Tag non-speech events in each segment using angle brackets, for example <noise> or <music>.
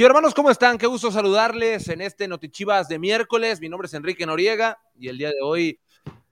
Chicos, hermanos, ¿cómo están? Qué gusto saludarles en este Notichivas de miércoles. Mi nombre es Enrique Noriega y el día de hoy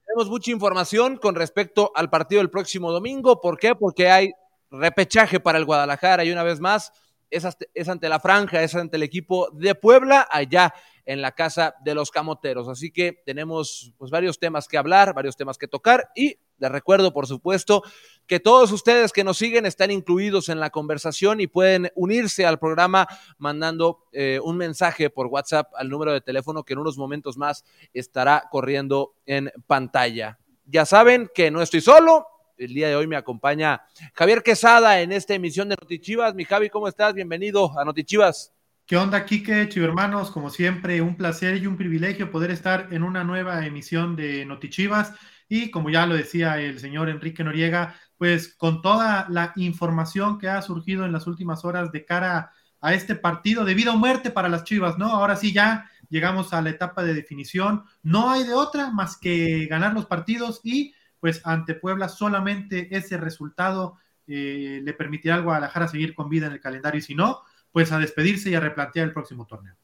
tenemos mucha información con respecto al partido del próximo domingo. ¿Por qué? Porque hay repechaje para el Guadalajara y una vez más es ante la franja, es ante el equipo de Puebla allá en la casa de los camoteros. Así que tenemos pues varios temas que hablar, varios temas que tocar y les recuerdo, por supuesto, que todos ustedes que nos siguen están incluidos en la conversación y pueden unirse al programa mandando eh, un mensaje por WhatsApp al número de teléfono que en unos momentos más estará corriendo en pantalla. Ya saben que no estoy solo. El día de hoy me acompaña Javier Quesada en esta emisión de Notichivas. Mi Javi, ¿cómo estás? Bienvenido a Notichivas. ¿Qué onda, Kike, hermanos? Como siempre, un placer y un privilegio poder estar en una nueva emisión de Notichivas. Y como ya lo decía el señor Enrique Noriega, pues con toda la información que ha surgido en las últimas horas de cara a este partido de vida o muerte para las Chivas, ¿no? Ahora sí ya llegamos a la etapa de definición. No hay de otra más que ganar los partidos y pues ante Puebla solamente ese resultado eh, le permitirá al Guadalajara seguir con vida en el calendario y si no, pues a despedirse y a replantear el próximo torneo.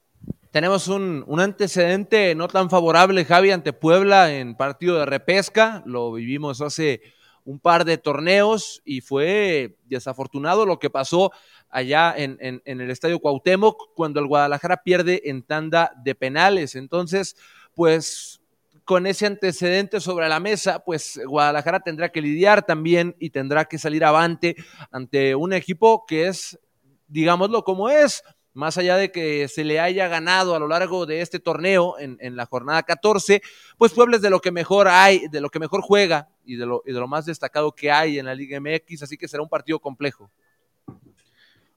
Tenemos un, antecedente no tan favorable, Javi, ante Puebla en partido de repesca. Lo vivimos hace un par de torneos y fue desafortunado lo que pasó allá en, en, el Estadio Cuauhtémoc cuando el Guadalajara pierde en tanda de penales. Entonces, pues con ese antecedente sobre la mesa, pues Guadalajara tendrá que lidiar también y tendrá que salir avante ante un equipo que es digámoslo como es, más allá de que se le haya ganado a lo largo de este torneo en, la jornada 14, pues Puebla es de lo que mejor hay, de lo que mejor juega y de lo, de lo más destacado que hay en la Liga MX, así que será un partido complejo.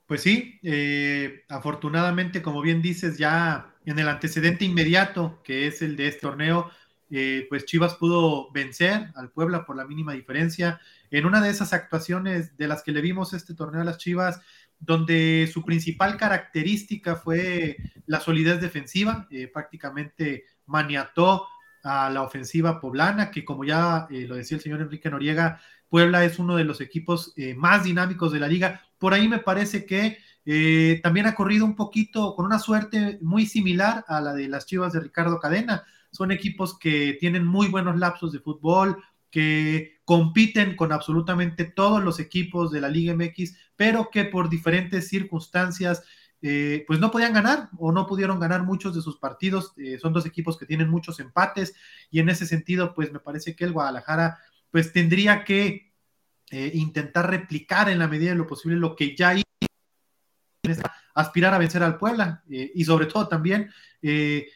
Pues sí, eh, afortunadamente, como bien dices, ya en el antecedente inmediato, que es el de este torneo, eh, pues Chivas pudo vencer al Puebla por la mínima diferencia. En una de esas actuaciones de las que le vimos este torneo a las Chivas, donde su principal característica fue la solidez defensiva, eh, prácticamente maniató a la ofensiva poblana, que como ya eh, lo decía el señor Enrique Noriega, Puebla es uno de los equipos eh, más dinámicos de la liga. Por ahí me parece que también ha corrido un poquito con una suerte muy similar a la de las Chivas de Ricardo Cadena. Son equipos que tienen muy buenos lapsos de fútbol, que compiten con absolutamente todos los equipos de la Liga MX, pero que por diferentes circunstancias eh, pues no podían ganar o no pudieron ganar muchos de sus partidos. Eh, son dos equipos que tienen muchos empates y en ese sentido pues me parece que el Guadalajara pues tendría que eh, intentar replicar en la medida de lo posible lo que ya hizo aspirar a vencer al Puebla y sobre todo también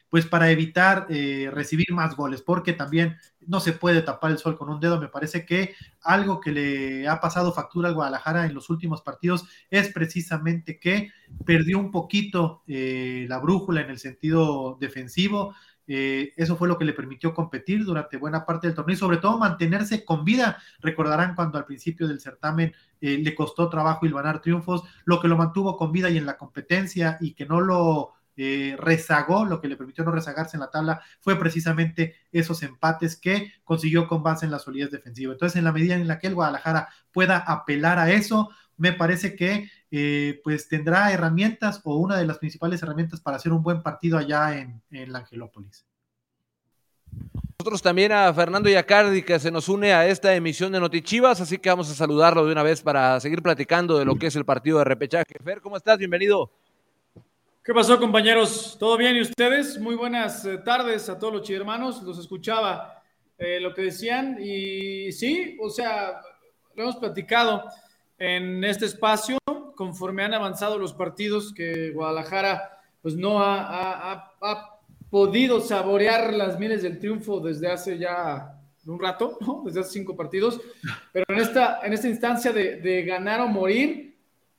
pues para evitar recibir más goles, porque también no se puede tapar el sol con un dedo. Me parece que algo que le ha pasado factura al Guadalajara en los últimos partidos es precisamente que perdió un poquito eh, la brújula en el sentido defensivo. eso fue lo que le permitió competir durante buena parte del torneo y sobre todo mantenerse con vida. Recordarán cuando al principio del certamen le costó trabajo ilvanar triunfos, lo que lo mantuvo con vida y en la competencia y que no lo eh, rezagó, lo que le permitió no rezagarse en la tabla fue precisamente esos empates que consiguió con base en la solidez defensiva. Entonces, en la medida en la que el Guadalajara pueda apelar a eso, me parece que eh, pues tendrá herramientas o una de las principales herramientas para hacer un buen partido allá en, en la Angelópolis. Nosotros también a Fernando Yacardi que se nos une a esta emisión de Notichivas, así que vamos a saludarlo de una vez para seguir platicando de lo que es el partido de repechaje. Fer, ¿cómo estás? Bienvenido. ¿Qué pasó, compañeros? ¿Todo bien y ustedes? Muy buenas eh, tardes a todos los hermanos. Los escuchaba eh, lo que decían y sí, o sea, lo hemos platicado en este espacio conforme han avanzado los partidos que Guadalajara pues no ha, podido saborear las miles del triunfo desde hace ya un rato, ¿no? desde hace cinco partidos, pero en esta, en esta instancia de, de ganar o morir,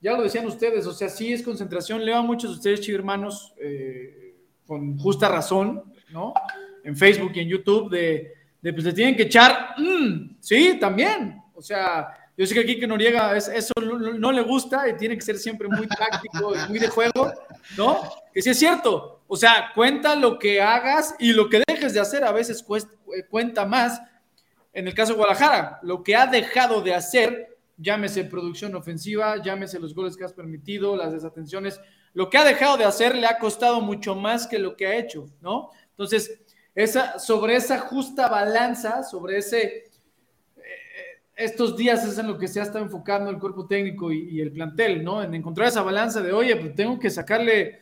ya lo decían ustedes, o sea, sí es concentración. Leo a muchos de ustedes, chicos hermanos, eh, con justa razón, ¿no? En Facebook y en YouTube, de, de pues le tienen que echar, mm, sí, también. O sea, yo sé que aquí que Noriega es, eso no, le gusta y tiene que ser siempre muy práctico y muy de juego, ¿no? Que sí es cierto. O sea, cuenta lo que hagas y lo que dejes de hacer a veces eh, cuenta más. En el caso de Guadalajara, lo que ha dejado de hacer llámese producción ofensiva, llámese los goles que has permitido, las desatenciones lo que ha dejado de hacer le ha costado mucho más que lo que ha hecho, ¿no? Entonces, esa, sobre esa justa balanza, sobre ese, eh, estos días es en lo que se ha estado enfocando el cuerpo técnico y, el plantel, ¿no? En encontrar esa balanza de, oye, pues tengo que sacarle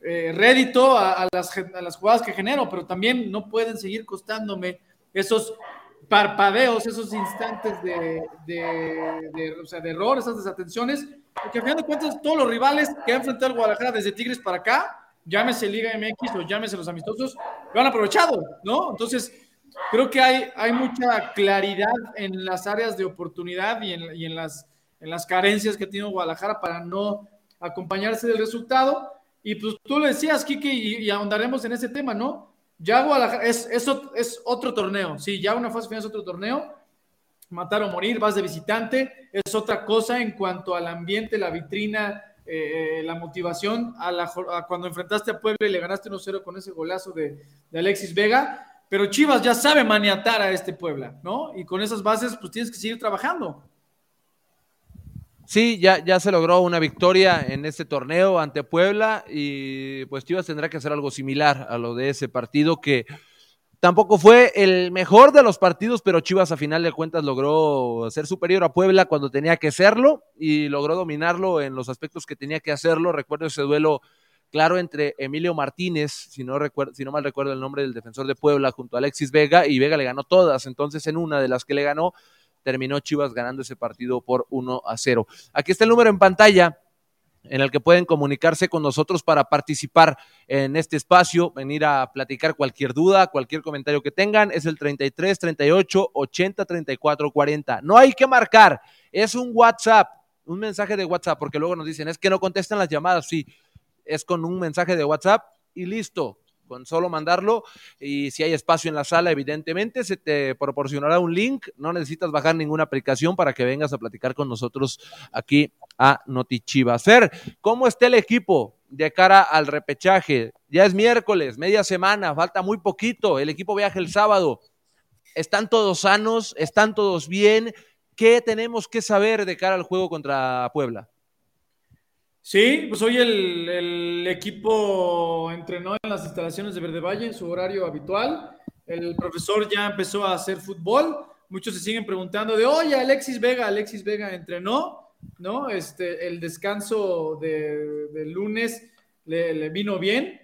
eh, rédito a, las, a las jugadas que genero, pero también no pueden seguir costándome esos parpadeos, esos instantes de, de, o sea, de error, esas desatenciones, porque al final de cuentas todos los rivales que han enfrentado al Guadalajara desde Tigres para acá, llámese Liga MX o llámese los amistosos, lo han aprovechado, ¿no? Entonces, creo que hay, hay mucha claridad en las áreas de oportunidad y en, y en, las, en las carencias que tiene Guadalajara para no acompañarse del resultado. Y pues tú lo decías, Kike, y, y ahondaremos en ese tema, ¿no? Ya Guadalajara es, es, otro torneo. Sí, ya una fase final es otro torneo. Matar o morir, vas de visitante. Es otra cosa en cuanto al ambiente, la vitrina, eh, la motivación. A, la, cuando enfrentaste a Puebla y le ganaste 1-0 con ese golazo de, de Alexis Vega. Pero Chivas ya sabe maniatar a este Puebla, ¿no? Y con esas bases, pues tienes que seguir trabajando. Sí, ya, ya se logró una victoria en este torneo ante Puebla y pues Chivas tendrá que hacer algo similar a lo de ese partido que tampoco fue el mejor de los partidos, pero Chivas a final de cuentas logró ser superior a Puebla cuando tenía que serlo y logró dominarlo en los aspectos que tenía que hacerlo. Recuerdo ese duelo claro entre Emilio Martínez, si no, recuerdo, si no mal recuerdo el nombre del defensor de Puebla, junto a Alexis Vega, y Vega le ganó todas. Entonces, en una de las que le ganó, terminó Chivas ganando ese partido por 1 a 0. Aquí está el número en pantalla en el que pueden comunicarse con nosotros para participar en este espacio, venir a platicar cualquier duda, cualquier comentario que tengan, es el 33 38 80 34 40. No hay que marcar, es un WhatsApp, un mensaje de WhatsApp, porque luego nos dicen, es que no contestan las llamadas, sí, es con un mensaje de WhatsApp y listo, con solo mandarlo y si hay espacio en la sala, evidentemente se te proporcionará un link, no necesitas bajar ninguna aplicación para que vengas a platicar con nosotros aquí a Notichivas. Fer, ¿cómo está el equipo de cara al repechaje? Ya es miércoles, media semana, falta muy poquito, el equipo viaja el sábado. ¿Están todos sanos? ¿Están todos bien? ¿Qué tenemos que saber de cara al juego contra Puebla? Sí, pues hoy el, equipo entrenó en las instalaciones de Verde Valle en su horario habitual. El profesor ya empezó a hacer fútbol. Muchos se siguen preguntando de, oye, Alexis Vega, Alexis Vega entrenó, ¿no? Este, el descanso de, lunes le, vino bien.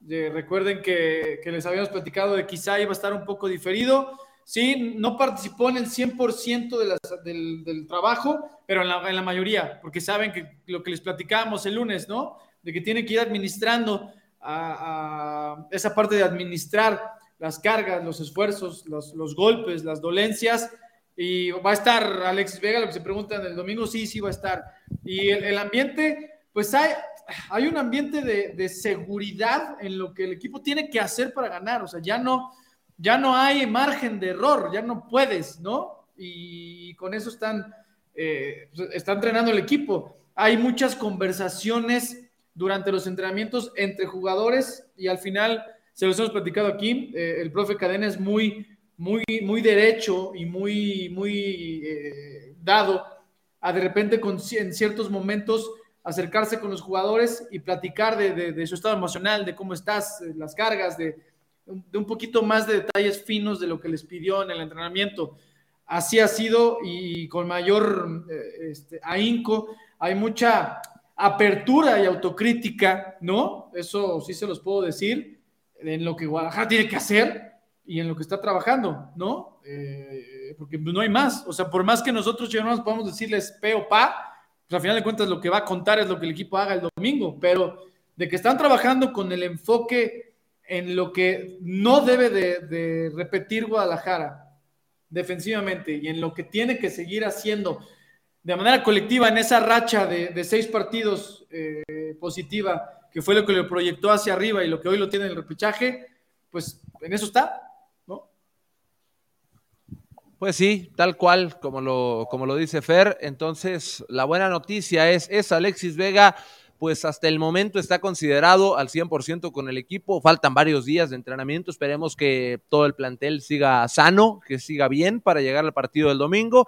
recuerden que, que les habíamos platicado de quizá iba a estar un poco diferido sí, no participó en el 100% de del, trabajo, pero en la, en la, mayoría, porque saben que lo que les platicábamos el lunes, ¿no? De que tiene que ir administrando esa parte de administrar las cargas, los esfuerzos, los, los, golpes, las dolencias. Y va a estar Alexis Vega, lo que se pregunta el domingo, sí, sí va a estar. Y el, el ambiente, pues hay, hay un ambiente de, de seguridad en lo que el equipo tiene que hacer para ganar. O sea, ya no, ya no hay margen de error, ya no puedes, ¿no? Y con eso están, eh, está entrenando el equipo. Hay muchas conversaciones durante los entrenamientos entre jugadores y al final, se los hemos platicado aquí, eh, el profe Cadena es muy, muy, muy derecho y muy, muy eh, dado a de repente en ciertos momentos acercarse con los jugadores y platicar de su estado emocional, de cómo estás, las cargas, de, de un poquito más de detalles finos de lo que les pidió en el entrenamiento. Así ha sido y con mayor eh, este, ahínco. Hay mucha apertura y autocrítica, ¿no? Eso sí se los puedo decir, en lo que Guadalajara tiene que hacer y en lo que está trabajando, ¿no? Eh, porque no hay más. O sea, por más que nosotros ya no podamos decirles pe o pa, pues al final de cuentas lo que va a contar es lo que el equipo haga el domingo, pero de que están trabajando con el enfoque en lo que no debe de, repetir Guadalajara defensivamente y en lo que tiene que seguir haciendo de manera colectiva en esa racha de, seis partidos eh, positiva, que fue lo que le proyectó hacia arriba y lo que hoy lo tiene en el repechaje, pues en eso está, ¿no? Pues sí, tal cual como lo, como lo dice Fer. Entonces, la buena noticia es, es Alexis Vega pues hasta el momento está considerado al 100% con el equipo. Faltan varios días de entrenamiento. Esperemos que todo el plantel siga sano, que siga bien para llegar al partido del domingo.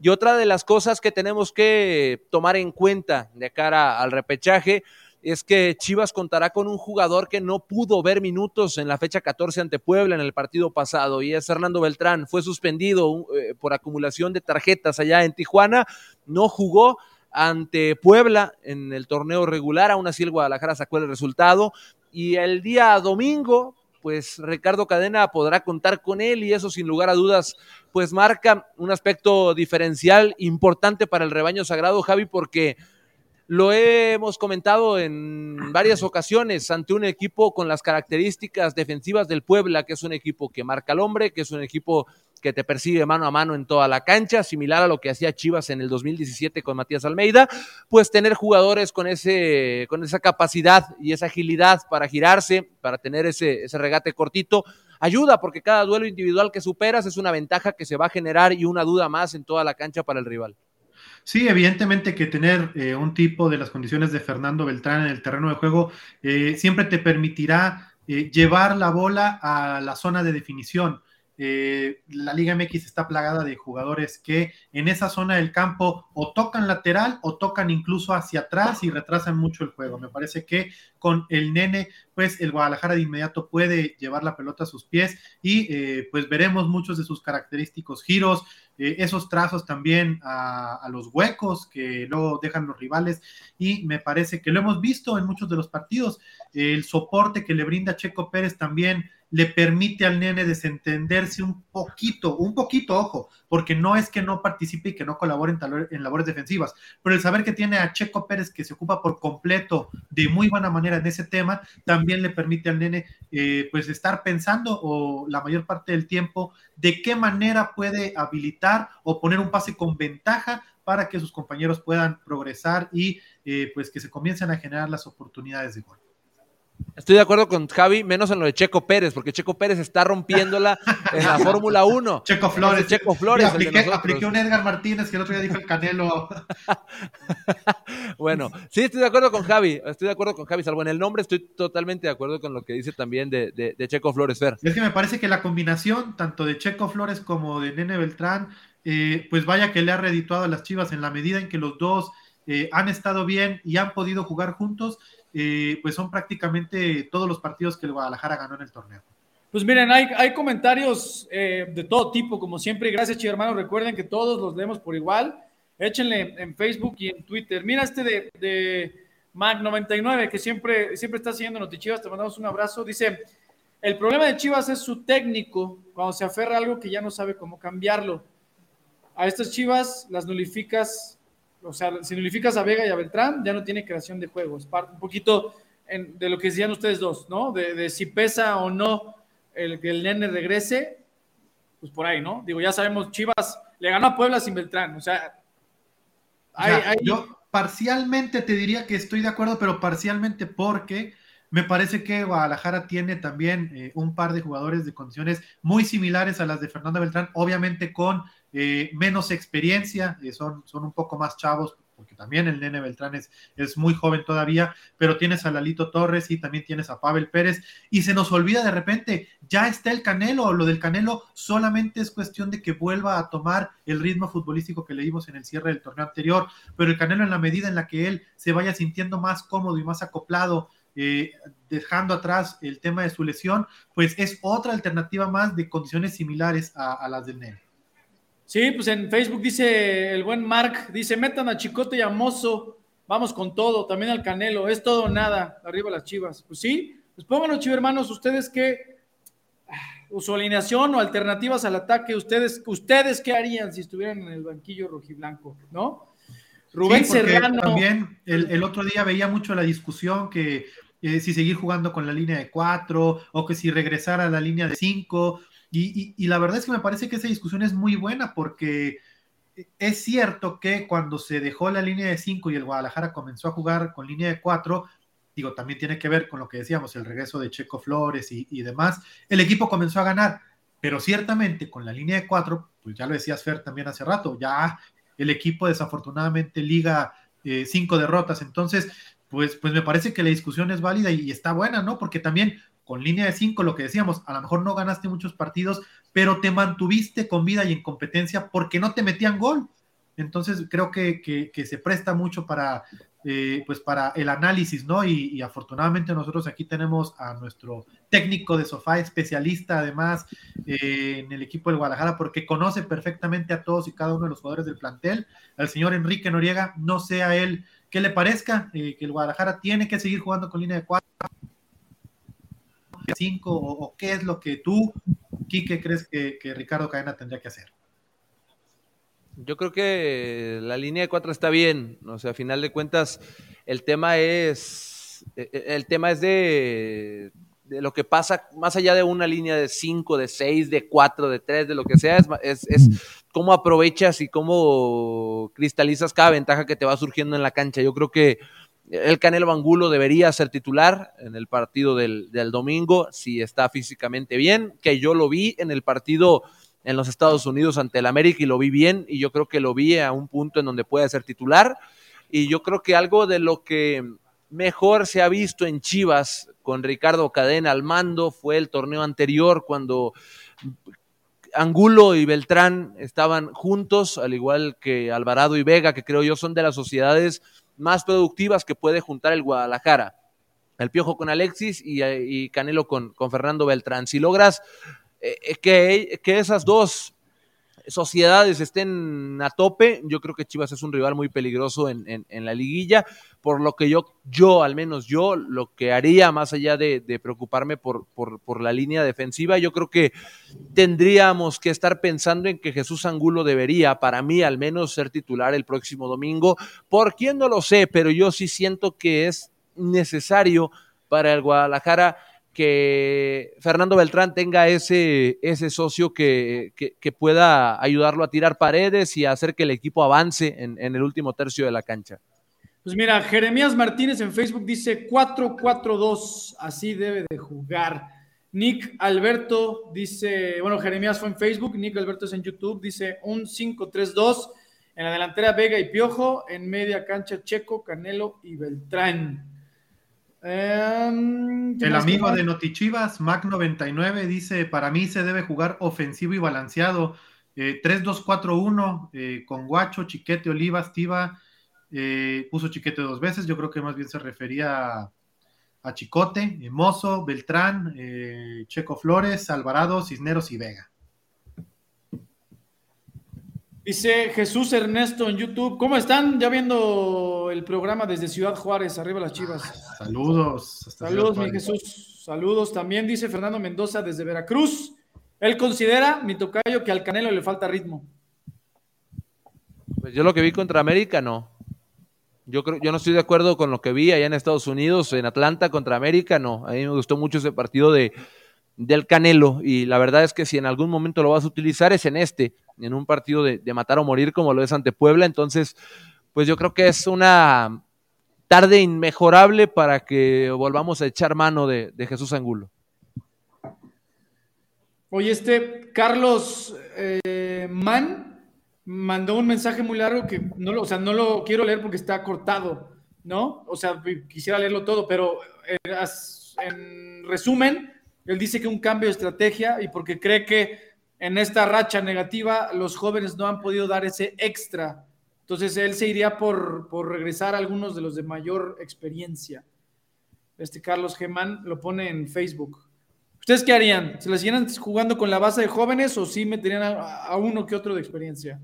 Y otra de las cosas que tenemos que tomar en cuenta de cara al repechaje, es que Chivas contará con un jugador que no pudo ver minutos en la fecha 14 ante Puebla en el partido pasado y es Hernando Beltrán. Fue suspendido eh, por acumulación de tarjetas allá en Tijuana, no jugó ante Puebla en el torneo regular, aún así el Guadalajara sacó el resultado. Y el día domingo pues Ricardo Cadena podrá contar con él y eso sin lugar a dudas pues marca un aspecto diferencial importante para el rebaño sagrado, Javi, porque lo hemos comentado en varias ocasiones ante un equipo con las características defensivas del Puebla, que es un equipo que marca al hombre, que es un equipo que te persigue mano a mano en toda la cancha, similar a lo que hacía Chivas en el 2017 con Matías Almeida, pues tener jugadores con, ese, con esa capacidad y esa agilidad para girarse, para tener ese, ese regate cortito, ayuda porque cada duelo individual que superas es una ventaja que se va a generar y una duda más en toda la cancha para el rival. Sí, evidentemente que tener eh, un tipo de las condiciones de Fernando Beltrán en el terreno de juego eh, siempre te permitirá eh, llevar la bola a la zona de definición. Eh, la Liga MX está plagada de jugadores que en esa zona del campo o tocan lateral o tocan incluso hacia atrás y retrasan mucho el juego. Me parece que con el nene, pues el Guadalajara de inmediato puede llevar la pelota a sus pies y eh, pues veremos muchos de sus característicos giros, eh, esos trazos también a, a, los huecos que luego dejan los rivales y me parece que lo hemos visto en muchos de los partidos, el soporte que le brinda Checo Pérez también le permite al nene desentenderse un poquito, un poquito, ojo, porque no es que no participe y que no colabore en, labores defensivas, pero el saber que tiene a Checo Pérez que se ocupa por completo de muy buena manera en ese tema, también le permite al nene eh, pues estar pensando o la mayor parte del tiempo de qué manera puede habilitar o poner un pase con ventaja para que sus compañeros puedan progresar y eh, pues que se comiencen a generar las oportunidades de gol. Estoy de acuerdo con Javi, menos en lo de Checo Pérez, porque Checo Pérez está rompiéndola en la Fórmula 1. <laughs> Checo Flores. Checo Flores. Apliqué, un Edgar Martínez que el otro día dijo el Canelo. <laughs> bueno, sí, estoy de acuerdo con Javi. Estoy de acuerdo con Javi, salvo en el nombre, estoy totalmente de acuerdo con lo que dice también de, de, Checo Flores, Fer. Es que me parece que la combinación, tanto de Checo Flores como de Nene Beltrán, eh, pues vaya que le ha redituado a las Chivas en la medida en que los dos eh, han estado bien y han podido jugar juntos eh, pues son prácticamente todos los partidos que el Guadalajara ganó en el torneo. Pues miren, hay, comentarios eh, de todo tipo, como siempre. Gracias, chicos hermanos. Recuerden que todos los leemos por igual. Échenle en Facebook y en Twitter. Mira este de, de Mac99, que siempre, siempre está siguiendo Notichivas. Te mandamos un abrazo. Dice: El problema de Chivas es su técnico cuando se aferra a algo que ya no sabe cómo cambiarlo. A estas Chivas las nulificas o sea, si nulificas a Vega y a Beltrán, ya no tiene creación de juego. Es un poquito de lo que decían ustedes dos, ¿no? De, si pesa o no el que el nene regrese, pues por ahí, ¿no? Digo, ya sabemos, Chivas le ganó a Puebla sin Beltrán, o sea, yo parcialmente te diría que estoy de acuerdo, pero parcialmente porque me parece que Guadalajara tiene también eh, un par de jugadores de condiciones muy similares a las de Fernando Beltrán, obviamente con eh, menos experiencia, eh, son, son un poco más chavos, porque también el nene Beltrán es, es, muy joven todavía, pero tienes a Lalito Torres y también tienes a Pavel Pérez, y se nos olvida de repente, ya está el Canelo, lo del Canelo solamente es cuestión de que vuelva a tomar el ritmo futbolístico que le dimos en el cierre del torneo anterior, pero el Canelo en la medida en la que él se vaya sintiendo más cómodo y más acoplado, eh, dejando atrás el tema de su lesión, pues es otra alternativa más de condiciones similares a, a las del nene. Sí, pues en Facebook dice el buen Mark, dice, metan a Chicote y a Mozo, vamos con todo, también al Canelo, es todo o nada, arriba las chivas. Pues sí, pues pónganlo, chivos hermanos, ustedes qué, o su alineación o alternativas al ataque, ustedes, ustedes qué harían si estuvieran en el banquillo rojiblanco, ¿no? Rubén Serrano. También el, otro día veía mucho la discusión que eh, si seguir jugando con la línea de cuatro o que si regresar a la línea de cinco y, la verdad es que me parece que esa discusión es muy buena porque es cierto que cuando se dejó la línea de 5 y el Guadalajara comenzó a jugar con línea de 4, digo, también tiene que ver con lo que decíamos, el regreso de Checo Flores y, demás, el equipo comenzó a ganar, pero ciertamente con la línea de 4, pues ya lo decías Fer también hace rato, ya el equipo desafortunadamente liga eh, cinco derrotas, entonces, pues, pues me parece que la discusión es válida y está buena, ¿no? Porque también con línea de 5, lo que decíamos, a lo mejor no ganaste muchos partidos, pero te mantuviste con vida y en competencia porque no te metían gol. Entonces creo que, se presta mucho para, eh, pues para el análisis, ¿no? Y, afortunadamente nosotros aquí tenemos a nuestro técnico de sofá, especialista además eh, en el equipo del Guadalajara, porque conoce perfectamente a todos y cada uno de los jugadores del plantel, al señor Enrique Noriega, no sé a él qué le parezca, eh, que el Guadalajara tiene que seguir jugando con línea de cuatro, cinco, o, qué es lo que tú, Quique, crees que, Ricardo Cadena tendría que hacer. Yo creo que la línea de cuatro está bien. O sea, a final de cuentas, el tema es. E, e, el tema es de, de lo que pasa más allá de una línea de cinco, de seis, de cuatro, de tres, de lo que sea, es, es, cómo aprovechas y cómo cristalizas cada ventaja que te va surgiendo en la cancha. Yo creo que el Canelo Bangulo debería ser titular en el partido del, del domingo, si está físicamente bien, que yo lo vi en el partido en los Estados Unidos ante el América y lo vi bien y yo creo que lo vi a un punto en donde puede ser titular. Y yo creo que algo de lo que mejor se ha visto en Chivas con Ricardo Cadena al mando fue el torneo anterior cuando Angulo y Beltrán estaban juntos, al igual que Alvarado y Vega, que creo yo son de las sociedades más productivas que puede juntar el Guadalajara. El Piojo con Alexis y, Canelo con, Fernando Beltrán. Si logras eh, que, que esas dos sociedades estén a tope, yo creo que Chivas es un rival muy peligroso en, en, la liguilla, por lo que yo, yo, al menos yo, lo que haría más allá de, preocuparme por, por, por, la línea defensiva, yo creo que tendríamos que estar pensando en que Jesús Angulo debería, para mí al menos, ser titular el próximo domingo. Por quién no lo sé, pero yo sí siento que es necesario para el Guadalajara que Fernando Beltrán tenga ese, ese socio que, pueda ayudarlo a tirar paredes y hacer que el equipo avance en, el último tercio de la cancha. Pues mira, Jeremías Martínez en Facebook dice 4-4-2, así debe de jugar. Nick Alberto dice, bueno, Jeremías fue en Facebook, Nick Alberto es en YouTube, dice un 5-3-2, en la delantera Vega y Piojo, en media cancha Checo, Canelo y Beltrán. Em, el amigo de Notichivas, Mac99, dice: Para mí se debe jugar ofensivo y balanceado. 3-2-4-1 eh, eh, con Guacho, Chiquete, Olivas, Tiva. Eh, puso Chiquete dos veces. Yo creo que más bien se refería a, Chicote, Mozo, Beltrán, Checo Flores, Alvarado, Cisneros y Vega. Dice Jesús Ernesto en YouTube, ¿cómo están? Ya viendo el programa desde Ciudad Juárez, arriba las chivas. Saludos. Saludos, mi Jesús. Saludos. También dice Fernando Mendoza desde Veracruz. Él considera, mi tocayo, que al Canelo le falta ritmo. Pues yo lo que vi contra América, no. Yo, creo, yo no estoy de acuerdo con lo que vi allá en Estados Unidos, en Atlanta contra América, no. A mí me gustó mucho ese partido de, del Canelo y la verdad es que si en algún momento lo vas a utilizar es en este, en un partido de, matar o morir como lo es ante Puebla, entonces pues yo creo que es una tarde inmejorable para que volvamos a echar mano de, Jesús Angulo. Oye, este Carlos eh, Mann mandó un mensaje muy largo que no lo, o sea, no lo quiero leer porque está cortado, ¿no? O sea, quisiera leerlo todo, pero eh, en resumen, él dice que un cambio de estrategia y porque cree que en esta racha negativa los jóvenes no han podido dar ese extra. Entonces él se iría por, regresar a algunos de los de mayor experiencia. Este Carlos Gemán lo pone en Facebook. ¿Ustedes qué harían? ¿Se la siguieran jugando con la base de jóvenes o sí meterían a, uno que otro de experiencia?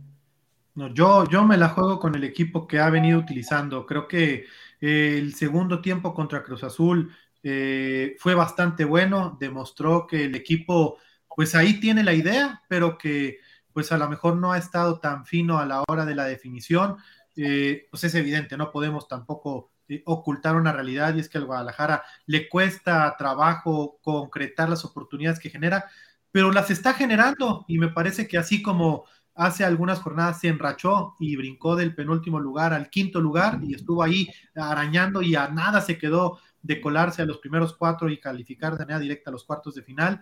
No, yo, yo me la juego con el equipo que ha venido utilizando. Creo que eh, el segundo tiempo contra Cruz Azul eh, fue bastante bueno, demostró que el equipo, pues ahí tiene la idea, pero que pues a lo mejor no ha estado tan fino a la hora de la definición. Eh, pues es evidente, no podemos tampoco eh, ocultar una realidad y es que al Guadalajara le cuesta trabajo concretar las oportunidades que genera, pero las está generando y me parece que así como hace algunas jornadas se enrachó y brincó del penúltimo lugar al quinto lugar y estuvo ahí arañando y a nada se quedó de colarse a los primeros cuatro y calificar de manera directa a los cuartos de final,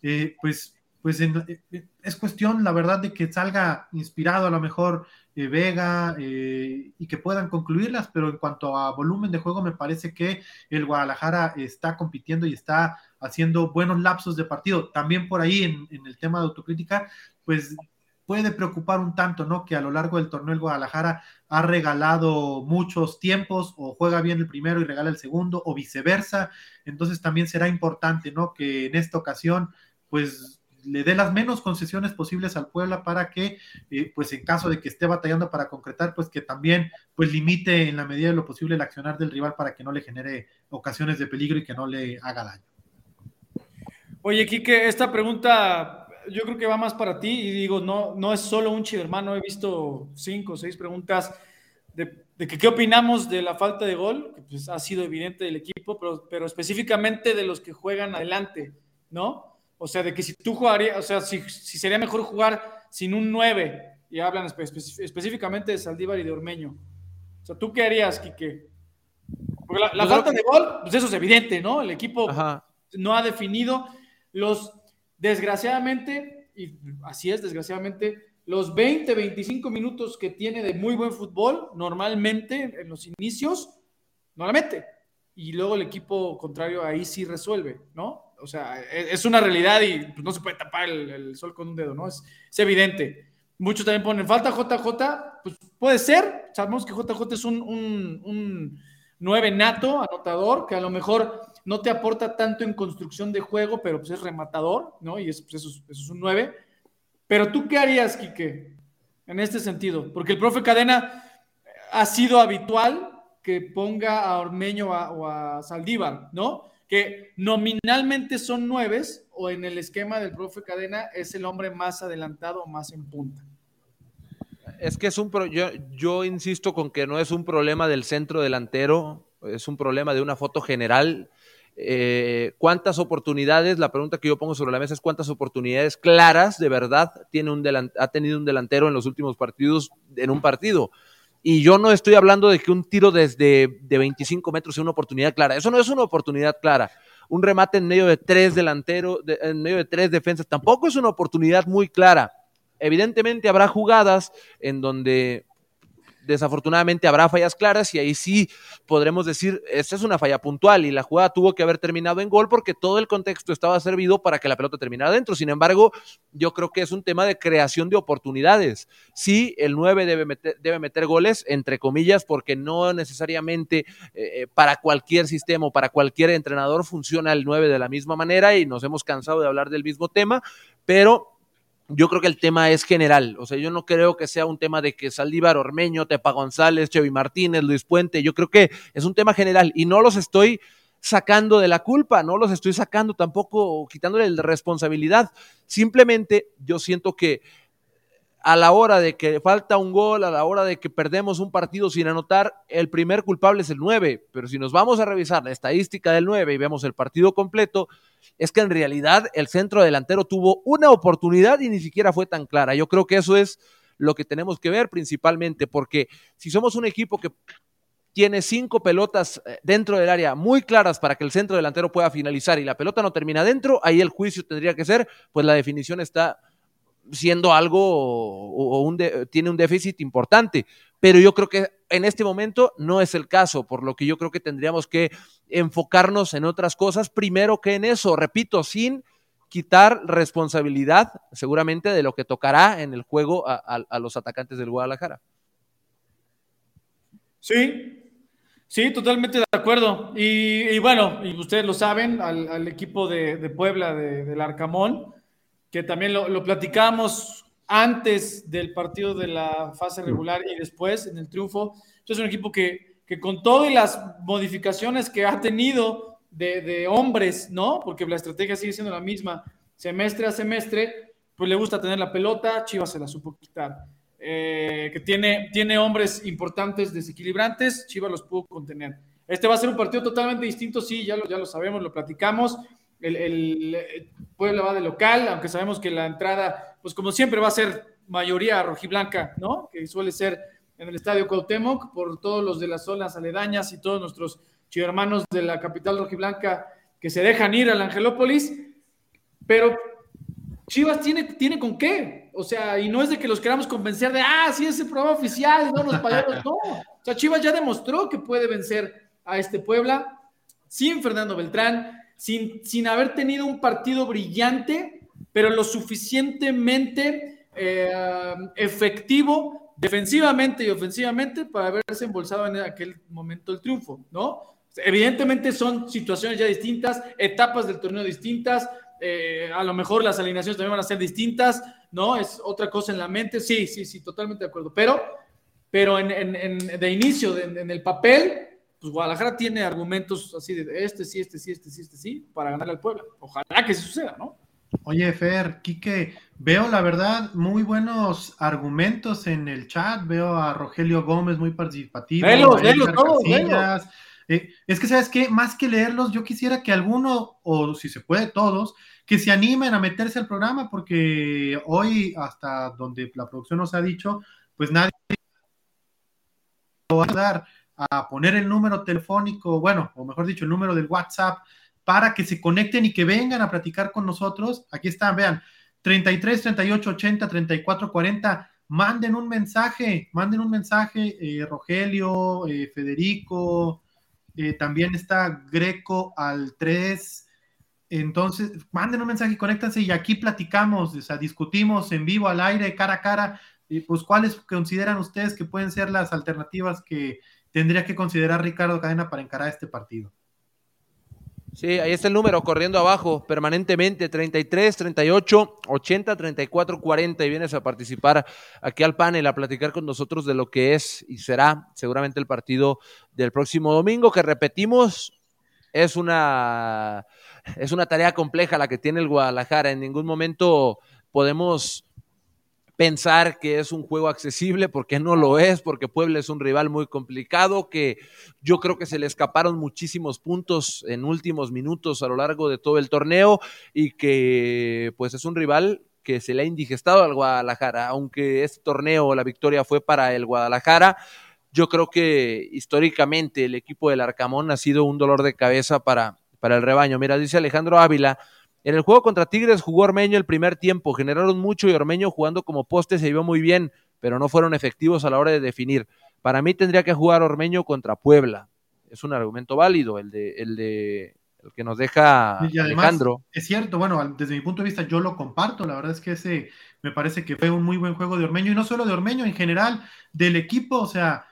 eh, pues, pues eh, es cuestión, la verdad, de que salga inspirado a lo mejor eh, Vega y que puedan concluirlas, pero en cuanto a volumen de juego, me parece que el Guadalajara está compitiendo y está haciendo buenos lapsos de partido. También por ahí en, en el tema de autocrítica, pues puede preocupar un tanto, ¿no? Que a lo largo del torneo el Guadalajara ha regalado muchos tiempos o juega bien el primero y regala el segundo o viceversa. Entonces también será importante, ¿no? Que en esta ocasión, pues le dé las menos concesiones posibles al Puebla para que, eh, pues en caso de que esté batallando para concretar, pues que también pues limite en la medida de lo posible el accionar del rival para que no le genere ocasiones de peligro y que no le haga daño. Oye, Quique, esta pregunta yo creo que va más para ti y digo, no, no es solo un hermano, he visto cinco o seis preguntas de, que qué opinamos de la falta de gol, que pues ha sido evidente del equipo, pero, pero específicamente de los que juegan adelante, ¿no? O sea, de que si tú jugarías, o sea, si, si sería mejor jugar sin un 9, y hablan específicamente de Saldívar y de Ormeño. O sea, ¿tú qué harías, Quique? Porque la, pues falta de gol, pues eso es evidente, ¿no? El equipo no ha definido los, desgraciadamente, y así es, desgraciadamente, los 20, 25 minutos que tiene de muy buen fútbol, normalmente en los inicios, no la mete. Y luego el equipo contrario ahí sí resuelve, ¿no? O sea, e, es una realidad y pues, no se puede tapar el, sol con un dedo, ¿no? Es, evidente. Muchos también ponen falta JJ, pues puede ser. Sabemos que JJ es un, un, un 9 nato, anotador, que a lo mejor no te aporta tanto en construcción de juego, pero pues es rematador, ¿no? Y pues, eso, es un 9. Pero tú, ¿qué harías, Quique, en este sentido? Porque el profe Cadena ha sido habitual que ponga a Ormeño o a Saldívar, ¿no? Que nominalmente son nueves o en el esquema del profe Cadena es el hombre más adelantado o más en punta. Es que es un pro yo, yo insisto con que no es un problema del centro delantero, es un problema de una foto general eh, ¿Cuántas oportunidades? La pregunta que yo pongo sobre la mesa es cuántas oportunidades claras de verdad tiene un ha tenido un delantero en los últimos partidos en un partido. Y yo no estoy hablando de que un tiro desde de 25 metros sea una oportunidad clara. Eso no es una oportunidad clara. Un remate en medio de tres delanteros, en medio de tres defensas, tampoco es una oportunidad muy clara. Evidentemente habrá jugadas en donde desafortunadamente habrá fallas claras y ahí sí podremos decir, esta es una falla puntual y la jugada tuvo que haber terminado en gol porque todo el contexto estaba servido para que la pelota terminara dentro. Sin embargo, yo creo que es un tema de creación de oportunidades. Sí, el 9 debe meter, debe meter goles, entre comillas, porque no necesariamente eh, eh, para cualquier sistema o para cualquier entrenador funciona el 9 de la misma manera y nos hemos cansado de hablar del mismo tema, pero yo creo que el tema es general. O sea, yo no creo que sea un tema de que Saldívar, Ormeño, Tepa González, Chevy Martínez, Luis Puente. Yo creo que es un tema general y no los estoy sacando de la culpa, no los estoy sacando tampoco quitándole la responsabilidad. Simplemente yo siento que a la hora de que falta un gol, a la hora de que perdemos un partido sin anotar, el primer culpable es el 9. Pero si nos vamos a revisar la estadística del 9 y vemos el partido completo, es que en realidad el centro delantero tuvo una oportunidad y ni siquiera fue tan clara. Yo creo que eso es lo que tenemos que ver principalmente, porque si somos un equipo que tiene cinco pelotas eh, dentro del área muy claras para que el centro delantero pueda finalizar y la pelota no termina dentro, ahí el juicio tendría que ser, pues la definición está siendo algo o, un tiene un déficit importante. Pero yo creo que en este momento no es el caso, por lo que yo creo que tendríamos que enfocarnos en otras cosas primero que en eso, repito, sin quitar responsabilidad seguramente de lo que tocará en el juego a, los atacantes del Guadalajara. Sí, sí, totalmente de acuerdo. Y, bueno, y ustedes lo saben, al, equipo de, Puebla, del Arcamón, que también lo, platicamos antes del partido de la fase regular y después en el triunfo. Es un equipo que, que con todas las modificaciones que ha tenido de, hombres, ¿no? Porque la estrategia sigue siendo la misma, semestre a semestre, pues le gusta tener la pelota, Chivas se la supo quitar. Eh, que tiene, tiene hombres importantes, desequilibrantes, Chivas los pudo contener. Este va a ser un partido totalmente distinto, sí, ya lo, ya lo sabemos, lo platicamos el, el, Puebla va de local, aunque sabemos que la entrada, pues como siempre va a ser mayoría rojiblanca, ¿no? Que suele ser en el Estadio Cuauhtémoc por todos los de las zonas aledañas y todos nuestros hermanos de la capital rojiblanca que se dejan ir al Angelópolis, pero Chivas tiene, tiene con qué, o sea, y no es de que los queramos convencer de, ah, sí, es el programa oficial, no los payasos, no, o sea, Chivas ya demostró que puede vencer a este Puebla sin Fernando Beltrán, sin, haber tenido un partido brillante, pero lo suficientemente eh, efectivo defensivamente y ofensivamente para haberse embolsado en aquel momento el triunfo, ¿no? Evidentemente son situaciones ya distintas, etapas del torneo distintas, eh, a lo mejor las alineaciones también van a ser distintas, ¿no? Es otra cosa en la mente, sí, sí, sí, totalmente de acuerdo, pero, pero en, de inicio, en el papel, pues Guadalajara tiene argumentos así de este sí, este sí, este sí, este sí, para ganarle al Puebla. Ojalá que se suceda, ¿no? Oye, Fer, Quique, veo la verdad muy buenos argumentos en el chat. Veo a Rogelio Gómez muy participativo. Velos, velos, todos, eh, es que, ¿sabes qué? Más que leerlos, yo quisiera que alguno, o si se puede, todos, que se animen a meterse al programa, porque hoy, hasta donde la producción nos ha dicho, pues nadie va a dar a poner el número telefónico, bueno, o mejor dicho, el número del WhatsApp para que se conecten y que vengan a platicar con nosotros. Aquí están, vean, 33 38 80 34 40. Manden un mensaje, manden un mensaje, eh, Rogelio, eh, Federico, eh, también está Greco al 3. Entonces, manden un mensaje y conéctense y aquí platicamos, o sea, discutimos en vivo, al aire, cara a cara, y pues cuáles consideran ustedes que pueden ser las alternativas que, tendría que considerar Ricardo Cadena para encarar este partido. Sí, ahí está el número corriendo abajo permanentemente, 33, 38, 80, 34, 40 y vienes a participar aquí al panel a platicar con nosotros de lo que es y será seguramente el partido del próximo domingo que repetimos es una es una tarea compleja la que tiene el Guadalajara, en ningún momento podemos pensar que es un juego accesible porque no lo es, porque Puebla es un rival muy complicado, que yo creo que se le escaparon muchísimos puntos en últimos minutos a lo largo de todo el torneo y que pues es un rival que se le ha indigestado al Guadalajara, aunque este torneo la victoria fue para el Guadalajara. Yo creo que históricamente el equipo del Arcamón ha sido un dolor de cabeza para, para el rebaño. Mira, dice Alejandro Ávila, en el juego contra Tigres jugó Ormeño el primer tiempo, generaron mucho y Ormeño jugando como poste se vio muy bien, pero no fueron efectivos a la hora de definir. Para mí tendría que jugar Ormeño contra Puebla. Es un argumento válido el de el de el que nos deja Alejandro. Es cierto, bueno, desde mi punto de vista yo lo comparto, la verdad es que ese me parece que fue un muy buen juego de Ormeño y no solo de Ormeño, en general del equipo, o sea,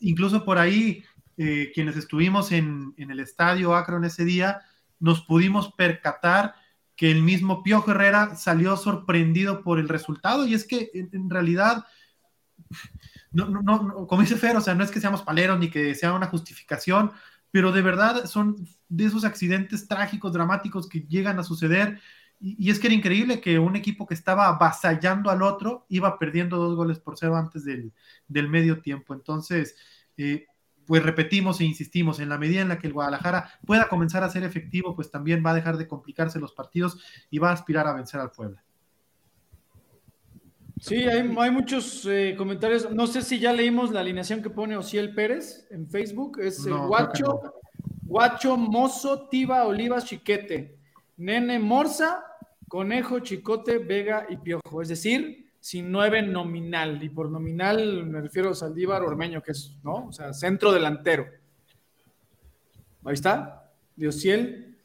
incluso por ahí eh, quienes estuvimos en, en el estadio Akron ese día, nos pudimos percatar que el mismo Piojo Herrera salió sorprendido por el resultado y es que en, realidad, no, no, como dice Fer, o sea, no es que seamos paleros ni que sea una justificación, pero de verdad son de esos accidentes trágicos, dramáticos que llegan a suceder. Y, es que era increíble que un equipo que estaba avasallando al otro iba perdiendo dos goles por cero antes del, del medio tiempo. Entonces, eh, pues repetimos e insistimos, en la medida en la que el Guadalajara pueda comenzar a ser efectivo, pues también va a dejar de complicarse los partidos y va a aspirar a vencer al Puebla. Sí, hay, muchos eh, comentarios. No sé si ya leímos la alineación que pone Ociel Pérez en Facebook. Es el Guacho, Guacho, Mozo, Tiba, Olivas, Chiquete, Nene, Morza, Conejo, Chicote, Vega y Piojo. Es decir, sin nueve nominal. Y por nominal me refiero a Saldívar Ormeño, que es, ¿no? O sea, centro delantero. Ahí está. Diosiel.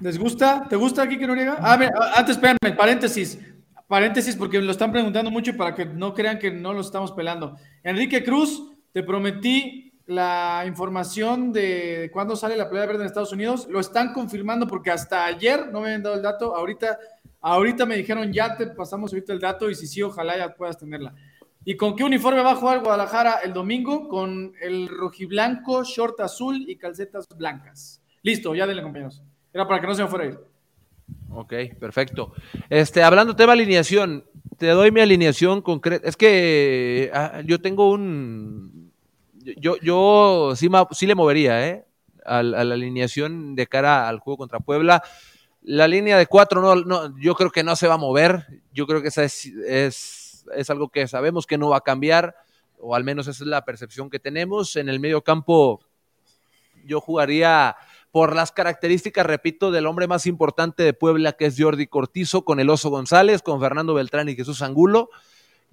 ¿Les gusta? ¿Te gusta aquí que no llega? Ah, antes, espérenme, paréntesis. Paréntesis, porque lo están preguntando mucho para que no crean que no lo estamos pelando. Enrique Cruz, te prometí la información de cuándo sale la pelea verde en Estados Unidos. Lo están confirmando porque hasta ayer no me habían dado el dato. Ahorita Ahorita me dijeron, ya te pasamos ahorita el dato y si sí, ojalá ya puedas tenerla. ¿Y con qué uniforme va a jugar Guadalajara el domingo? Con el rojiblanco, short azul y calcetas blancas. Listo, ya denle, compañeros. Era para que no se me fuera a ir. Ok, perfecto. Este, hablando tema alineación, te doy mi alineación concreta. Es que ah, yo tengo un. Yo, yo sí, sí le movería, ¿eh? a la alineación de cara al juego contra Puebla. La línea de cuatro, no, no, yo creo que no se va a mover. Yo creo que esa es, es, algo que sabemos que no va a cambiar, o al menos esa es la percepción que tenemos. En el medio campo, yo jugaría por las características, repito, del hombre más importante de Puebla, que es Jordi Cortizo, con el Oso González, con Fernando Beltrán y Jesús Angulo.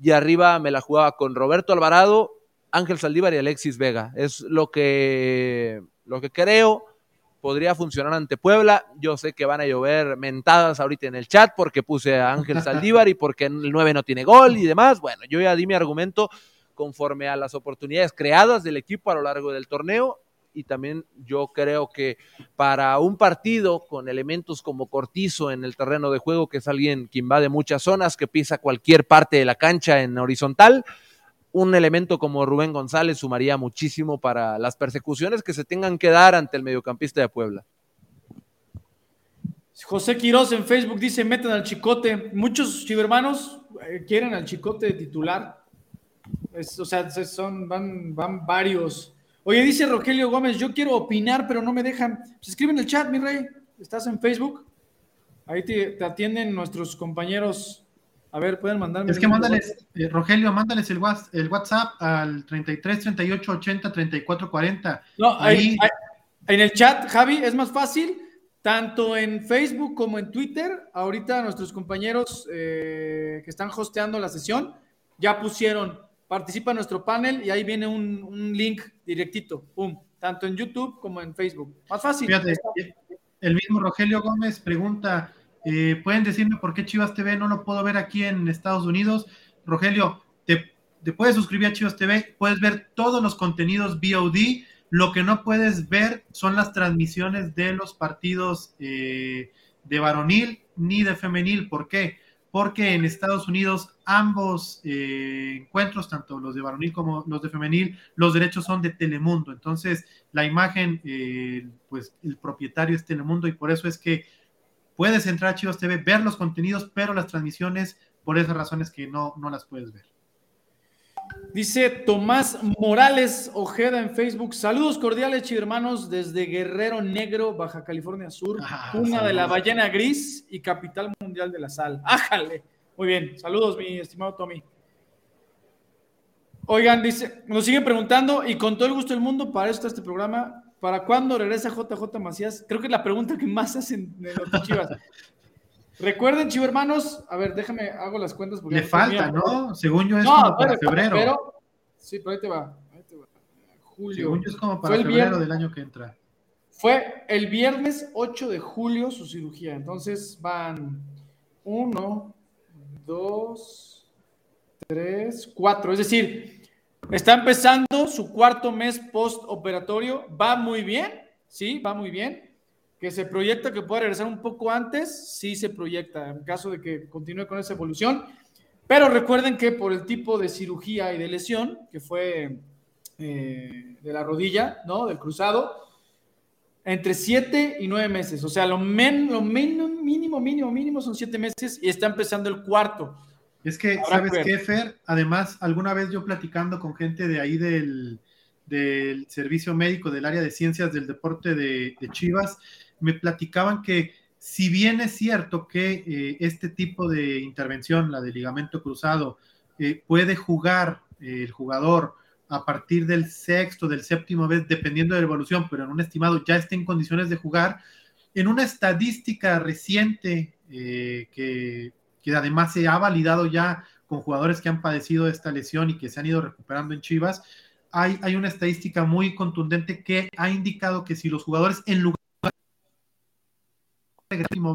Y arriba me la jugaba con Roberto Alvarado, Ángel Saldívar y Alexis Vega. Es lo que, lo que creo podría funcionar ante Puebla. Yo sé que van a llover mentadas ahorita en el chat porque puse a Ángel Saldívar y porque el 9 no tiene gol y demás. Bueno, yo ya di mi argumento conforme a las oportunidades creadas del equipo a lo largo del torneo y también yo creo que para un partido con elementos como Cortizo en el terreno de juego, que es alguien que invade muchas zonas, que pisa cualquier parte de la cancha en horizontal, un elemento como Rubén González sumaría muchísimo para las persecuciones que se tengan que dar ante el mediocampista de Puebla. José Quiroz en Facebook dice, meten al chicote. Muchos chivermanos eh, quieren al chicote de titular. o sea, son, van, van varios Oye, dice Rogelio Gómez, yo quiero opinar, pero no me dejan. Pues escribe en el chat, mi rey. ¿Estás en Facebook? Ahí te, atienden nuestros compañeros. A ver, pueden mandarme. Es que mándales, eh, Rogelio, mándales el, WhatsApp al 33 38 80 34 40. No, ahí, en el chat, Javi, es más fácil. Tanto en Facebook como en Twitter, ahorita nuestros compañeros eh, que están hosteando la sesión ya pusieron participa en nuestro panel y ahí viene un, link directito, pum, tanto en YouTube como en Facebook. Más fácil. Fíjate, el mismo Rogelio Gómez pregunta, eh, ¿pueden decirme por qué Chivas TV no lo puedo ver aquí en Estados Unidos? Rogelio, te, puedes suscribir a Chivas TV, puedes ver todos los contenidos VOD, lo que no puedes ver son las transmisiones de los partidos eh, de varonil ni de femenil. ¿Por qué? porque en Estados Unidos ambos eh, encuentros, tanto los de varonil como los de femenil, los derechos son de Telemundo. Entonces, la imagen, pues el propietario es Telemundo y por eso es que puedes entrar a Chivas TV, ver los contenidos, pero las transmisiones, por esas razones que no, no las puedes ver. Dice Tomás Morales Ojeda en Facebook. Saludos cordiales, hermanos, desde Guerrero Negro, Baja California Sur, ah, una de la ballena gris y capital mundial de la sal. <laughs> ¡Ájale! Muy bien, saludos, mi estimado Tommy. Oigan, dice, nos siguen preguntando, y con todo el gusto del mundo, para esto este programa, ¿para cuándo regresa JJ Macías? Creo que es la pregunta que más hacen en los chivas. Recuerden, chivo hermanos, a ver, déjame, hago las cuentas. Porque Le falta, ¿no? Según yo es como para febrero. Pero, sí, pero ahí te va. Julio. Según yo es como para febrero del año que entra. Fue el viernes 8 de julio su cirugía. Entonces van uno, dos, tres, cuatro. Es decir, está empezando su cuarto mes postoperatorio. Va muy bien, sí, va muy bien que se proyecta que pueda regresar un poco antes, sí se proyecta, en caso de que continúe con esa evolución. Pero recuerden que por el tipo de cirugía y de lesión, que fue eh, de la rodilla, ¿no? Del cruzado, entre siete y nueve meses. O sea, lo, men, lo mínimo, mínimo, mínimo son siete meses y está empezando el cuarto. Es que, ¿sabes qué, Fer? Además, alguna vez yo platicando con gente de ahí del, del servicio médico del área de ciencias del deporte de, de Chivas, me platicaban que si bien es cierto que eh, este tipo de intervención, la de ligamento cruzado, eh, puede jugar eh, el jugador a partir del sexto, del séptimo vez, dependiendo de la evolución, pero en un estimado ya está en condiciones de jugar, en una estadística reciente que, que además se ha validado ya con jugadores que han padecido esta lesión y que se han ido recuperando en Chivas, hay, hay, una estadística muy contundente que ha indicado que si los jugadores en lugar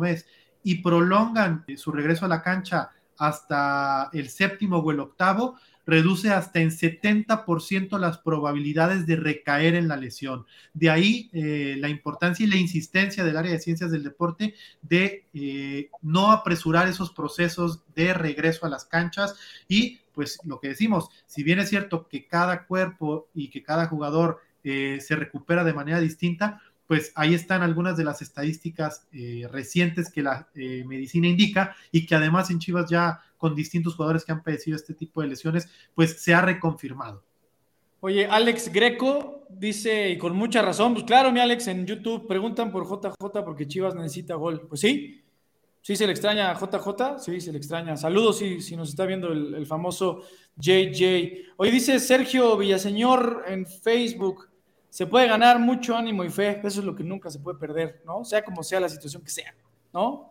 vez y prolongan su regreso a la cancha hasta el séptimo o el octavo, reduce hasta en 70% las probabilidades de recaer en la lesión. De ahí eh, la importancia y la insistencia del área de ciencias del deporte de eh, no apresurar esos procesos de regreso a las canchas y pues lo que decimos, si bien es cierto que cada cuerpo y que cada jugador eh, se recupera de manera distinta, pues ahí están algunas de las estadísticas recientes que la medicina indica y que además en Chivas ya con distintos jugadores que han padecido este tipo de lesiones, pues se ha reconfirmado. Oye, Alex Greco dice, y con mucha razón, pues claro, mi Alex, en YouTube preguntan por JJ porque Chivas necesita gol. Pues sí, sí se le extraña a JJ, sí se le extraña. Saludos si, si nos está viendo el, el famoso JJ. Hoy dice Sergio Villaseñor en Facebook, se puede ganar mucho ánimo y fe, eso es lo que nunca se puede perder, ¿no? Sea como sea la situación que sea, ¿no?